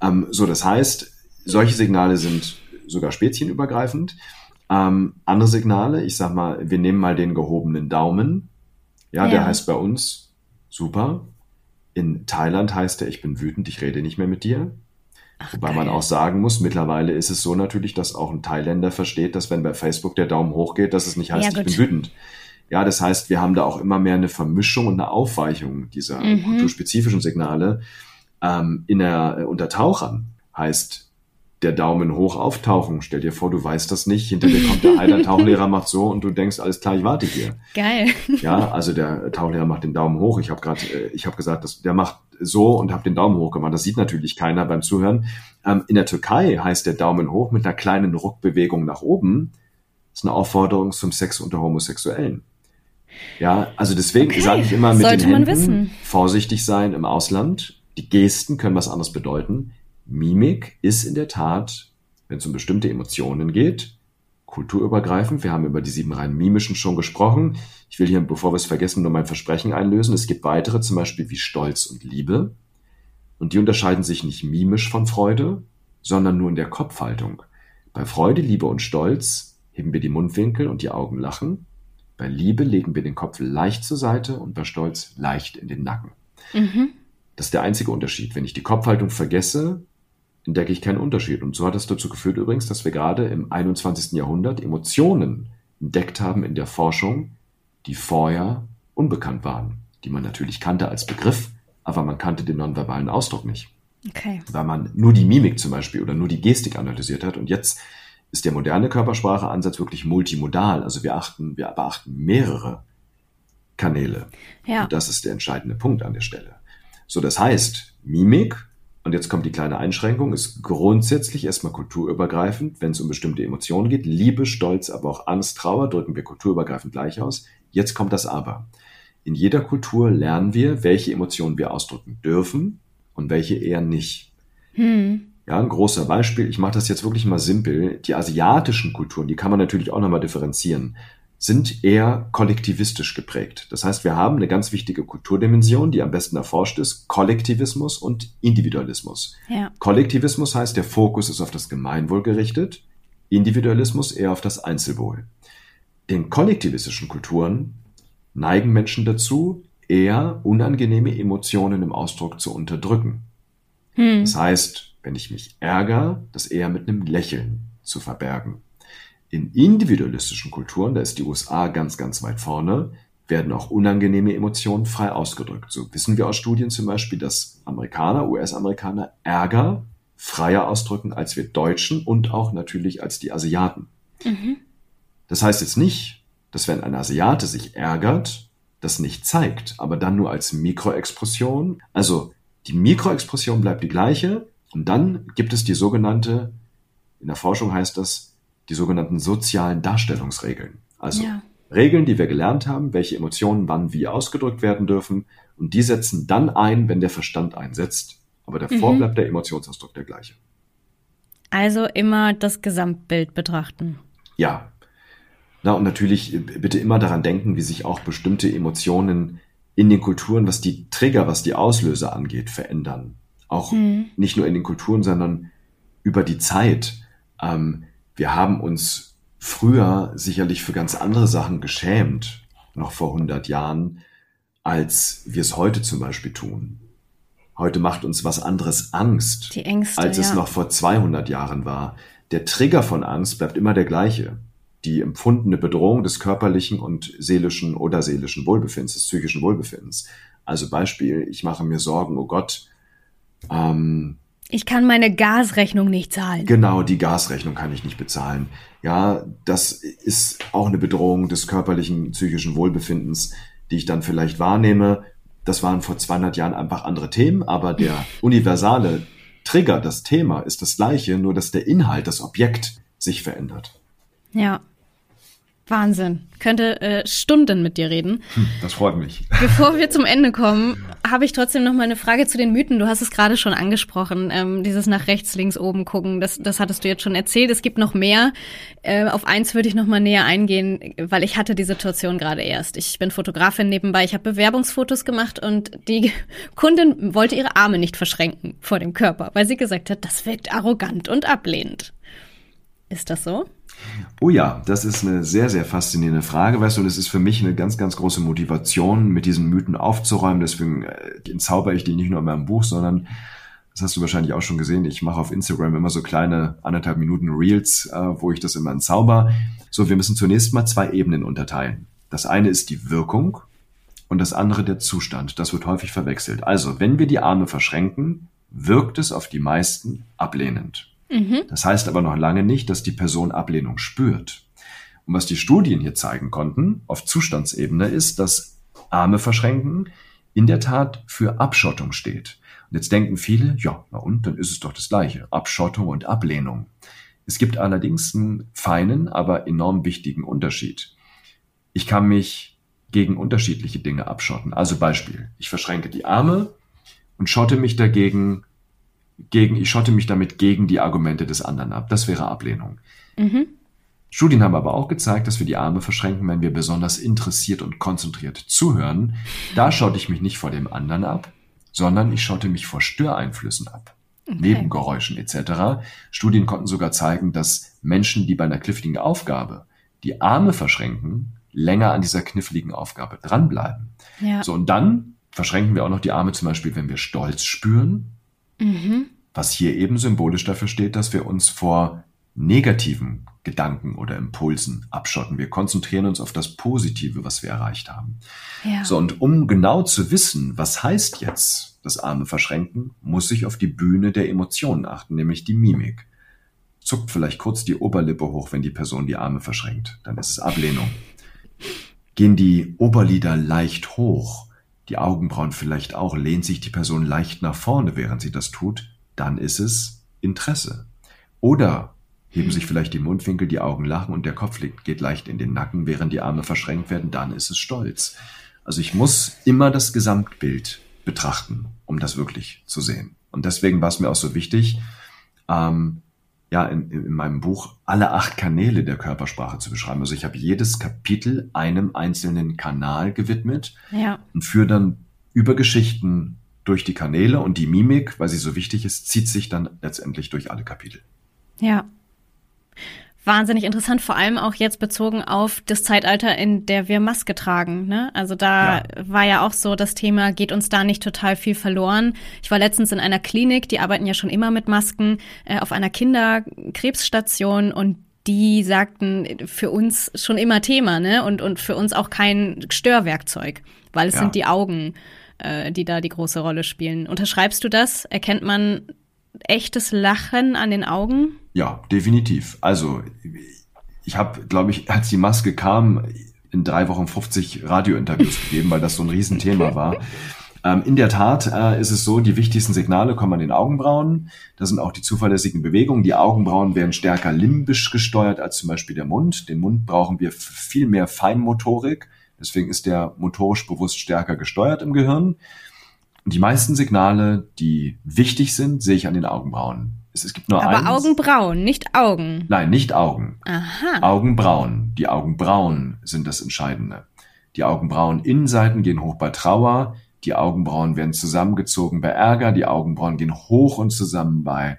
Ähm, so, das heißt, solche Signale sind sogar spezienübergreifend. Ähm, andere Signale, ich sag mal, wir nehmen mal den gehobenen Daumen, ja, ja, der heißt bei uns super. In Thailand heißt er, ich bin wütend, ich rede nicht mehr mit dir. Ach, Wobei geil. man auch sagen muss, mittlerweile ist es so natürlich, dass auch ein Thailänder versteht, dass wenn bei Facebook der Daumen hoch geht, dass es nicht heißt, ja, ich bin wütend. Ja, das heißt, wir haben da auch immer mehr eine Vermischung und eine Aufweichung dieser mhm. kulturspezifischen Signale. Ähm, in der, äh, unter Tauchern heißt der Daumen hoch auftauchen. Stell dir vor, du weißt das nicht. Hinter dir kommt der Heiler, Tauchlehrer macht so und du denkst, alles klar, ich warte hier. Geil. Ja, also der Tauchlehrer macht den Daumen hoch. Ich habe gerade, äh, ich habe gesagt, dass der macht so und habe den Daumen hoch gemacht. Das sieht natürlich keiner beim Zuhören. Ähm, in der Türkei heißt der Daumen hoch mit einer kleinen Ruckbewegung nach oben. Das ist eine Aufforderung zum Sex unter Homosexuellen. Ja, also deswegen okay. sage ich immer mit Sollte den Händen vorsichtig sein im Ausland. Die Gesten können was anderes bedeuten. Mimik ist in der Tat wenn es um bestimmte Emotionen geht, kulturübergreifend. Wir haben über die sieben rein mimischen schon gesprochen. Ich will hier, bevor wir es vergessen, nur mein Versprechen einlösen. Es gibt weitere, zum Beispiel wie Stolz und Liebe. Und die unterscheiden sich nicht mimisch von Freude, sondern nur in der Kopfhaltung. Bei Freude, Liebe und Stolz heben wir die Mundwinkel und die Augen lachen. Bei Liebe legen wir den Kopf leicht zur Seite und bei Stolz leicht in den Nacken. Mhm. Das ist der einzige Unterschied. Wenn ich die Kopfhaltung vergesse, entdecke ich keinen Unterschied. Und so hat es dazu geführt übrigens, dass wir gerade im 21. Jahrhundert Emotionen entdeckt haben in der Forschung, die vorher unbekannt waren, die man natürlich kannte als Begriff, aber man kannte den nonverbalen Ausdruck nicht. Okay. Weil man nur die Mimik zum Beispiel oder nur die Gestik analysiert hat. Und jetzt ist der moderne Körperspracheansatz wirklich multimodal. Also wir achten, wir beachten mehrere Kanäle. Ja. Und das ist der entscheidende Punkt an der Stelle. So, das heißt, Mimik und jetzt kommt die kleine Einschränkung, ist grundsätzlich erstmal kulturübergreifend, wenn es um bestimmte Emotionen geht. Liebe, Stolz, aber auch Angst, Trauer drücken wir kulturübergreifend gleich aus. Jetzt kommt das Aber. In jeder Kultur lernen wir, welche Emotionen wir ausdrücken dürfen und welche eher nicht. Hm. Ja, ein großer Beispiel, ich mache das jetzt wirklich mal simpel. Die asiatischen Kulturen, die kann man natürlich auch nochmal differenzieren sind eher kollektivistisch geprägt. Das heißt, wir haben eine ganz wichtige Kulturdimension, die am besten erforscht ist, Kollektivismus und Individualismus. Ja. Kollektivismus heißt, der Fokus ist auf das Gemeinwohl gerichtet, Individualismus eher auf das Einzelwohl. In kollektivistischen Kulturen neigen Menschen dazu, eher unangenehme Emotionen im Ausdruck zu unterdrücken. Hm. Das heißt, wenn ich mich ärgere, das eher mit einem Lächeln zu verbergen. In individualistischen Kulturen, da ist die USA ganz, ganz weit vorne, werden auch unangenehme Emotionen frei ausgedrückt. So wissen wir aus Studien zum Beispiel, dass Amerikaner, US-Amerikaner Ärger freier ausdrücken als wir Deutschen und auch natürlich als die Asiaten. Mhm. Das heißt jetzt nicht, dass wenn ein Asiate sich ärgert, das nicht zeigt, aber dann nur als Mikroexpression. Also die Mikroexpression bleibt die gleiche und dann gibt es die sogenannte, in der Forschung heißt das, die sogenannten sozialen Darstellungsregeln. Also ja. Regeln, die wir gelernt haben, welche Emotionen wann wie ausgedrückt werden dürfen. Und die setzen dann ein, wenn der Verstand einsetzt. Aber davor mhm. bleibt der Emotionsausdruck der gleiche. Also immer das Gesamtbild betrachten. Ja. Na, und natürlich äh, bitte immer daran denken, wie sich auch bestimmte Emotionen in den Kulturen, was die Trigger, was die Auslöser angeht, verändern. Auch mhm. nicht nur in den Kulturen, sondern über die Zeit. Ähm, wir haben uns früher sicherlich für ganz andere Sachen geschämt, noch vor 100 Jahren, als wir es heute zum Beispiel tun. Heute macht uns was anderes Angst, Ängste, als es ja. noch vor 200 Jahren war. Der Trigger von Angst bleibt immer der gleiche. Die empfundene Bedrohung des körperlichen und seelischen oder seelischen Wohlbefindens, des psychischen Wohlbefindens. Also Beispiel, ich mache mir Sorgen, oh Gott, ähm, ich kann meine Gasrechnung nicht zahlen. Genau, die Gasrechnung kann ich nicht bezahlen. Ja, das ist auch eine Bedrohung des körperlichen, psychischen Wohlbefindens, die ich dann vielleicht wahrnehme. Das waren vor 200 Jahren einfach andere Themen, aber der universale Trigger, das Thema ist das gleiche, nur dass der Inhalt, das Objekt sich verändert. Ja, Wahnsinn. Könnte äh, Stunden mit dir reden. Hm, das freut mich. Bevor wir zum Ende kommen, habe ich trotzdem noch mal eine Frage zu den Mythen. Du hast es gerade schon angesprochen, ähm, dieses nach rechts, links, oben gucken. Das, das hattest du jetzt schon erzählt. Es gibt noch mehr. Äh, auf eins würde ich noch mal näher eingehen, weil ich hatte die Situation gerade erst. Ich bin Fotografin nebenbei. Ich habe Bewerbungsfotos gemacht und die Kundin wollte ihre Arme nicht verschränken vor dem Körper, weil sie gesagt hat, das wirkt arrogant und ablehnend. Ist das so? Oh ja, das ist eine sehr, sehr faszinierende Frage, weißt du, und es ist für mich eine ganz, ganz große Motivation, mit diesen Mythen aufzuräumen. Deswegen äh, entzauber ich die nicht nur in meinem Buch, sondern das hast du wahrscheinlich auch schon gesehen. Ich mache auf Instagram immer so kleine anderthalb Minuten Reels, äh, wo ich das immer entzauber. So, wir müssen zunächst mal zwei Ebenen unterteilen. Das eine ist die Wirkung und das andere der Zustand. Das wird häufig verwechselt. Also, wenn wir die Arme verschränken, wirkt es auf die meisten ablehnend. Mhm. Das heißt aber noch lange nicht, dass die Person Ablehnung spürt. Und was die Studien hier zeigen konnten, auf Zustandsebene, ist, dass Arme verschränken in der Tat für Abschottung steht. Und jetzt denken viele, ja, na und, dann ist es doch das Gleiche. Abschottung und Ablehnung. Es gibt allerdings einen feinen, aber enorm wichtigen Unterschied. Ich kann mich gegen unterschiedliche Dinge abschotten. Also Beispiel, ich verschränke die Arme und schotte mich dagegen gegen, ich schotte mich damit gegen die Argumente des anderen ab. Das wäre Ablehnung. Mhm. Studien haben aber auch gezeigt, dass wir die Arme verschränken, wenn wir besonders interessiert und konzentriert zuhören. Da schotte ich mich nicht vor dem anderen ab, sondern ich schotte mich vor Störeinflüssen ab. Okay. Nebengeräuschen etc. Studien konnten sogar zeigen, dass Menschen, die bei einer kniffligen Aufgabe die Arme verschränken, länger an dieser kniffligen Aufgabe dranbleiben. Ja. So, und dann verschränken wir auch noch die Arme zum Beispiel, wenn wir Stolz spüren, mhm. was hier eben symbolisch dafür steht, dass wir uns vor negativen Gedanken oder Impulsen abschotten. Wir konzentrieren uns auf das Positive, was wir erreicht haben. Ja. So, und um genau zu wissen, was heißt jetzt das Arme verschränken, muss ich auf die Bühne der Emotionen achten, nämlich die Mimik. Zuckt vielleicht kurz die Oberlippe hoch, wenn die Person die Arme verschränkt, dann ist es Ablehnung. Gehen die Oberlider leicht hoch, die Augenbrauen vielleicht auch, lehnt sich die Person leicht nach vorne, während sie das tut, dann ist es Interesse. Oder heben sich vielleicht die Mundwinkel, die Augen lachen und der Kopf geht leicht in den Nacken, während die Arme verschränkt werden, dann ist es Stolz. Also ich muss immer das Gesamtbild betrachten, um das wirklich zu sehen. Und deswegen war es mir auch so wichtig, ähm, ja, in, in meinem Buch alle acht Kanäle der Körpersprache zu beschreiben. Also ich habe jedes Kapitel einem einzelnen Kanal gewidmet ja. und führe dann über Geschichten durch die Kanäle und die Mimik, weil sie so wichtig ist, zieht sich dann letztendlich durch alle Kapitel. Ja, wahnsinnig interessant, vor allem auch jetzt bezogen auf das Zeitalter, in der wir Maske tragen. Ne? Also da ja. war ja auch so das Thema, geht uns da nicht total viel verloren. Ich war letztens in einer Klinik, die arbeiten ja schon immer mit Masken, äh, auf einer Kinderkrebsstation und die sagten, für uns schon immer Thema, ne? Und, und für uns auch kein Störwerkzeug, weil es ja. sind die Augen, äh, die da die große Rolle spielen. Unterschreibst du das? Erkennt man echtes Lachen an den Augen? Ja, definitiv. Also ich habe, glaube ich, als die Maske kam, in drei Wochen 50 Radiointerviews gegeben, weil das so ein Riesenthema war. Ähm, in der Tat äh, ist es so, die wichtigsten Signale kommen an den Augenbrauen. Das sind auch die zuverlässigen Bewegungen. Die Augenbrauen werden stärker limbisch gesteuert als zum Beispiel der Mund. Den Mund brauchen wir viel mehr Feinmotorik. Deswegen ist der motorisch bewusst stärker gesteuert im Gehirn. Und die meisten Signale, die wichtig sind, sehe ich an den Augenbrauen. Es, es gibt nur Aber eins. Augenbrauen, nicht Augen. Nein, nicht Augen. Aha. Augenbrauen. Die Augenbrauen sind das Entscheidende. Die Augenbrauen-Innenseiten gehen hoch bei Trauer. Die Augenbrauen werden zusammengezogen bei Ärger. Die Augenbrauen gehen hoch und zusammen bei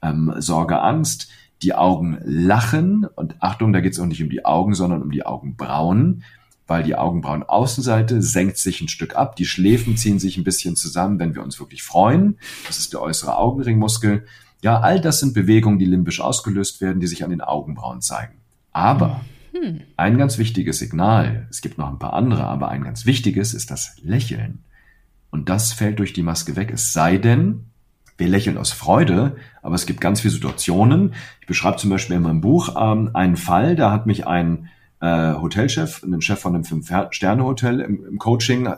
ähm, Sorge, Angst. Die Augen lachen. Und Achtung, da geht es auch nicht um die Augen, sondern um die Augenbrauen weil die Augenbrauenaußenseite senkt sich ein Stück ab, die Schläfen ziehen sich ein bisschen zusammen, wenn wir uns wirklich freuen. Das ist der äußere Augenringmuskel. Ja, all das sind Bewegungen, die limbisch ausgelöst werden, die sich an den Augenbrauen zeigen. Aber hm. ein ganz wichtiges Signal, es gibt noch ein paar andere, aber ein ganz wichtiges ist das Lächeln. Und das fällt durch die Maske weg, es sei denn, wir lächeln aus Freude, aber es gibt ganz viele Situationen. Ich beschreibe zum Beispiel in meinem Buch ähm, einen Fall, da hat mich ein äh, Hotelchef, einen Chef von einem Fünf-Sterne-Hotel im, im, Coaching äh,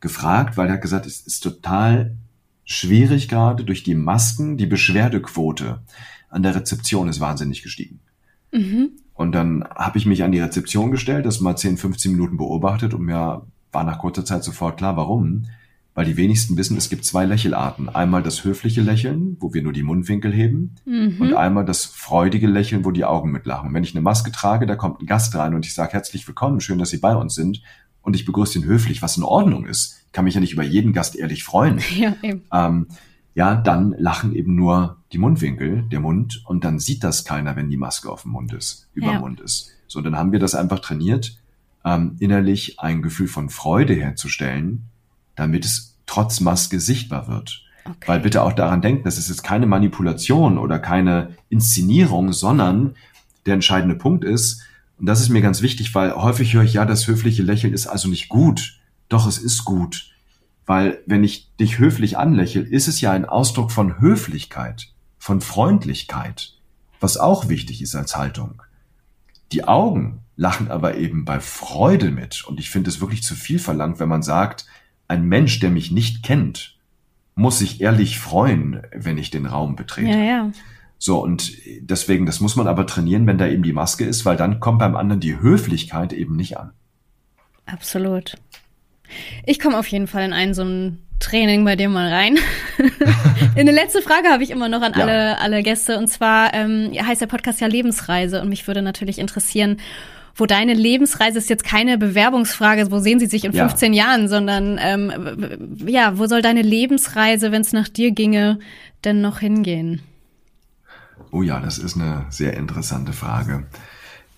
gefragt, weil er hat gesagt, es ist total schwierig gerade durch die Masken, die Beschwerdequote an der Rezeption ist wahnsinnig gestiegen. Mhm. Und dann habe ich mich an die Rezeption gestellt, das mal 10, 15 Minuten beobachtet und mir war nach kurzer Zeit sofort klar, warum weil die wenigsten wissen, es gibt zwei Lächelarten. Einmal das höfliche Lächeln, wo wir nur die Mundwinkel heben, mhm. und einmal das freudige Lächeln, wo die Augen mitlachen. Und wenn ich eine Maske trage, da kommt ein Gast rein und ich sage herzlich willkommen, schön, dass Sie bei uns sind, und ich begrüße ihn höflich, was in Ordnung ist, kann mich ja nicht über jeden Gast ehrlich freuen. Ja, eben. Ähm, ja, dann lachen eben nur die Mundwinkel, der Mund, und dann sieht das keiner, wenn die Maske auf dem Mund ist, über ja. dem Mund ist. So, dann haben wir das einfach trainiert, ähm, innerlich ein Gefühl von Freude herzustellen, damit es trotz Maske sichtbar wird. Okay. Weil bitte auch daran denken, das ist jetzt keine Manipulation oder keine Inszenierung, sondern der entscheidende Punkt ist, und das ist mir ganz wichtig, weil häufig höre ich, ja, das höfliche Lächeln ist also nicht gut. Doch, es ist gut. Weil wenn ich dich höflich anlächle, ist es ja ein Ausdruck von Höflichkeit, von Freundlichkeit, was auch wichtig ist als Haltung. Die Augen lachen aber eben bei Freude mit. Und ich finde es wirklich zu viel verlangt, wenn man sagt, ein Mensch, der mich nicht kennt, muss sich ehrlich freuen, wenn ich den Raum betrete. Ja, ja. So, und deswegen, das muss man aber trainieren, wenn da eben die Maske ist, weil dann kommt beim anderen die Höflichkeit eben nicht an. Absolut. Ich komme auf jeden Fall in einen so einen Training bei dir mal rein. Eine letzte Frage habe ich immer noch an ja. alle, alle Gäste. Und zwar ähm, heißt der Podcast ja Lebensreise. Und mich würde natürlich interessieren, wo deine Lebensreise ist jetzt keine Bewerbungsfrage, wo sehen Sie sich in 15 ja. Jahren, sondern ähm, ja, wo soll deine Lebensreise, wenn es nach dir ginge, denn noch hingehen? Oh ja, das ist eine sehr interessante Frage.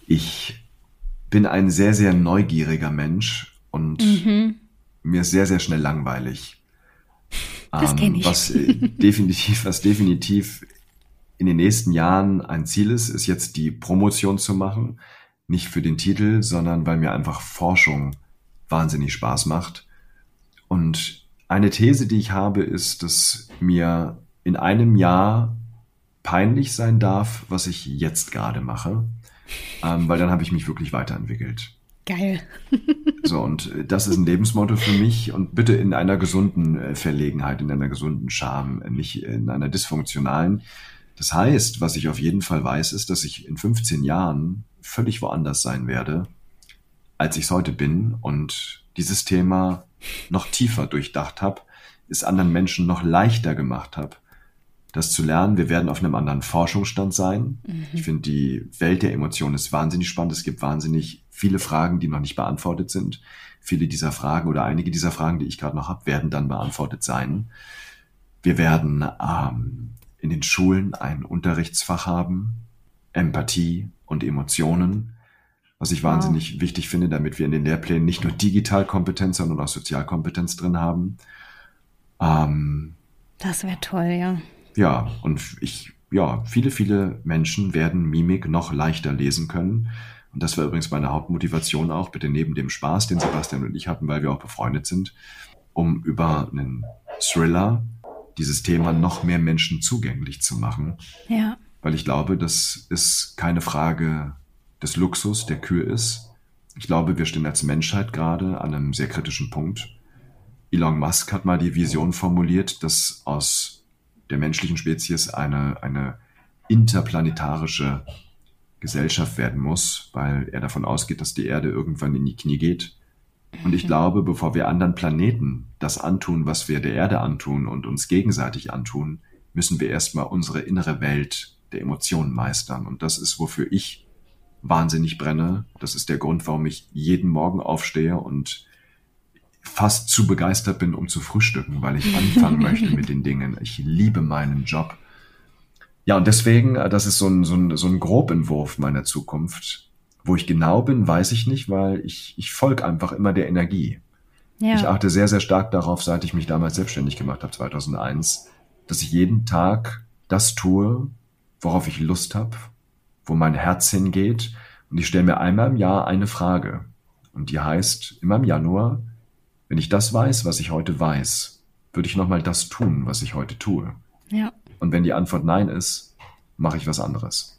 Ich bin ein sehr, sehr neugieriger Mensch und mhm. mir ist sehr, sehr schnell langweilig. Das kenne ich. Was äh, definitiv, was definitiv in den nächsten Jahren ein Ziel ist, ist jetzt die Promotion zu machen. Nicht für den Titel, sondern weil mir einfach Forschung wahnsinnig Spaß macht. Und eine These, die ich habe, ist, dass mir in einem Jahr peinlich sein darf, was ich jetzt gerade mache, ähm, weil dann habe ich mich wirklich weiterentwickelt. Geil. so, und äh, das ist ein Lebensmotto für mich und bitte in einer gesunden äh, Verlegenheit, in einer gesunden Scham, äh, nicht in einer dysfunktionalen. Das heißt, was ich auf jeden Fall weiß, ist, dass ich in 15 Jahren völlig woanders sein werde, als ich es heute bin und dieses Thema noch tiefer durchdacht habe, es anderen Menschen noch leichter gemacht habe, das zu lernen. Wir werden auf einem anderen Forschungsstand sein. Mhm. Ich finde, die Welt der Emotionen ist wahnsinnig spannend. Es gibt wahnsinnig viele Fragen, die noch nicht beantwortet sind. Viele dieser Fragen oder einige dieser Fragen, die ich gerade noch habe, werden dann beantwortet sein. Wir werden ähm, in den Schulen ein Unterrichtsfach haben, Empathie und Emotionen, was ich wow. wahnsinnig wichtig finde, damit wir in den Lehrplänen nicht nur Digitalkompetenz, sondern auch Sozialkompetenz drin haben. Ähm, das wäre toll, ja. Ja, und ich, ja, viele, viele Menschen werden Mimik noch leichter lesen können. Und das war übrigens meine Hauptmotivation auch, bitte neben dem Spaß, den Sebastian und ich hatten, weil wir auch befreundet sind, um über einen Thriller dieses Thema noch mehr Menschen zugänglich zu machen. Ja. Weil ich glaube, das ist keine Frage des Luxus, der Kür ist. Ich glaube, wir stehen als Menschheit gerade an einem sehr kritischen Punkt. Elon Musk hat mal die Vision formuliert, dass aus der menschlichen Spezies eine, eine interplanetarische Gesellschaft werden muss, weil er davon ausgeht, dass die Erde irgendwann in die Knie geht. Und ich glaube, bevor wir anderen Planeten das antun, was wir der Erde antun und uns gegenseitig antun, müssen wir erstmal unsere innere Welt der Emotionen meistern. Und das ist, wofür ich wahnsinnig brenne. Das ist der Grund, warum ich jeden Morgen aufstehe und fast zu begeistert bin, um zu frühstücken, weil ich anfangen möchte mit den Dingen. Ich liebe meinen Job. Ja, und deswegen, äh, das ist so ein, so ein, so ein Grobentwurf meiner Zukunft. Wo ich genau bin, weiß ich nicht, weil ich, ich folge einfach immer der Energie. Ja. Ich achte sehr, sehr stark darauf, seit ich mich damals selbstständig gemacht habe, 2001, dass ich jeden Tag das tue, worauf ich Lust habe, wo mein Herz hingeht. Und ich stelle mir einmal im Jahr eine Frage. Und die heißt, immer im Januar, wenn ich das weiß, was ich heute weiß, würde ich nochmal das tun, was ich heute tue. Ja. Und wenn die Antwort Nein ist, mache ich was anderes.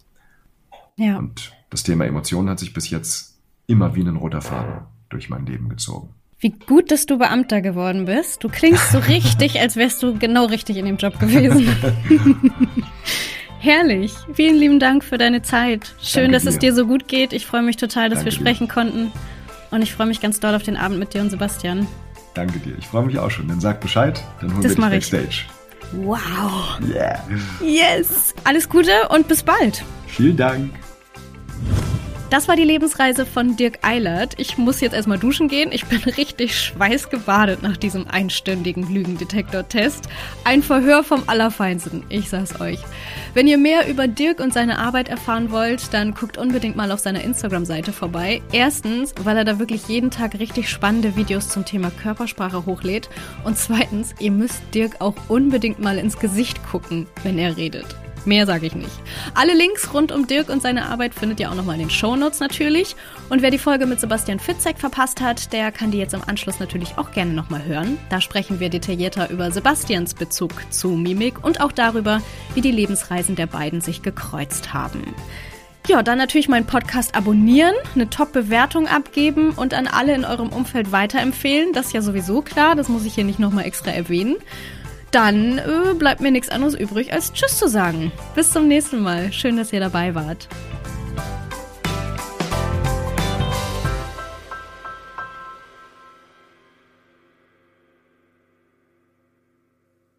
Ja. Und das Thema Emotionen hat sich bis jetzt immer wie ein roter Faden durch mein Leben gezogen. Wie gut, dass du Beamter geworden bist. Du klingst so richtig, als wärst du genau richtig in dem Job gewesen. Herrlich. Vielen lieben Dank für deine Zeit. Schön, Danke dass dir. es dir so gut geht. Ich freue mich total, dass Danke wir sprechen dir. konnten. Und ich freue mich ganz doll auf den Abend mit dir und Sebastian. Danke dir. Ich freue mich auch schon. Dann sag Bescheid, dann holen das wir dich Backstage. Ich. Wow. Yeah. Yes. Alles Gute und bis bald. Vielen Dank. Das war die Lebensreise von Dirk Eilert. Ich muss jetzt erstmal duschen gehen. Ich bin richtig schweißgebadet nach diesem einstündigen Lügendetektor-Test. Ein Verhör vom Allerfeinsten, ich sag's euch. Wenn ihr mehr über Dirk und seine Arbeit erfahren wollt, dann guckt unbedingt mal auf seiner Instagram-Seite vorbei. Erstens, weil er da wirklich jeden Tag richtig spannende Videos zum Thema Körpersprache hochlädt. Und zweitens, ihr müsst Dirk auch unbedingt mal ins Gesicht gucken, wenn er redet. Mehr sage ich nicht. Alle Links rund um Dirk und seine Arbeit findet ihr auch nochmal in den Shownotes natürlich. Und wer die Folge mit Sebastian Fitzek verpasst hat, der kann die jetzt im Anschluss natürlich auch gerne nochmal hören. Da sprechen wir detaillierter über Sebastians Bezug zu Mimik und auch darüber, wie die Lebensreisen der beiden sich gekreuzt haben. Ja, dann natürlich meinen Podcast abonnieren, eine Top-Bewertung abgeben und an alle in eurem Umfeld weiterempfehlen. Das ist ja sowieso klar, das muss ich hier nicht nochmal extra erwähnen dann äh, bleibt mir nichts anderes übrig, als Tschüss zu sagen. Bis zum nächsten Mal. Schön, dass ihr dabei wart.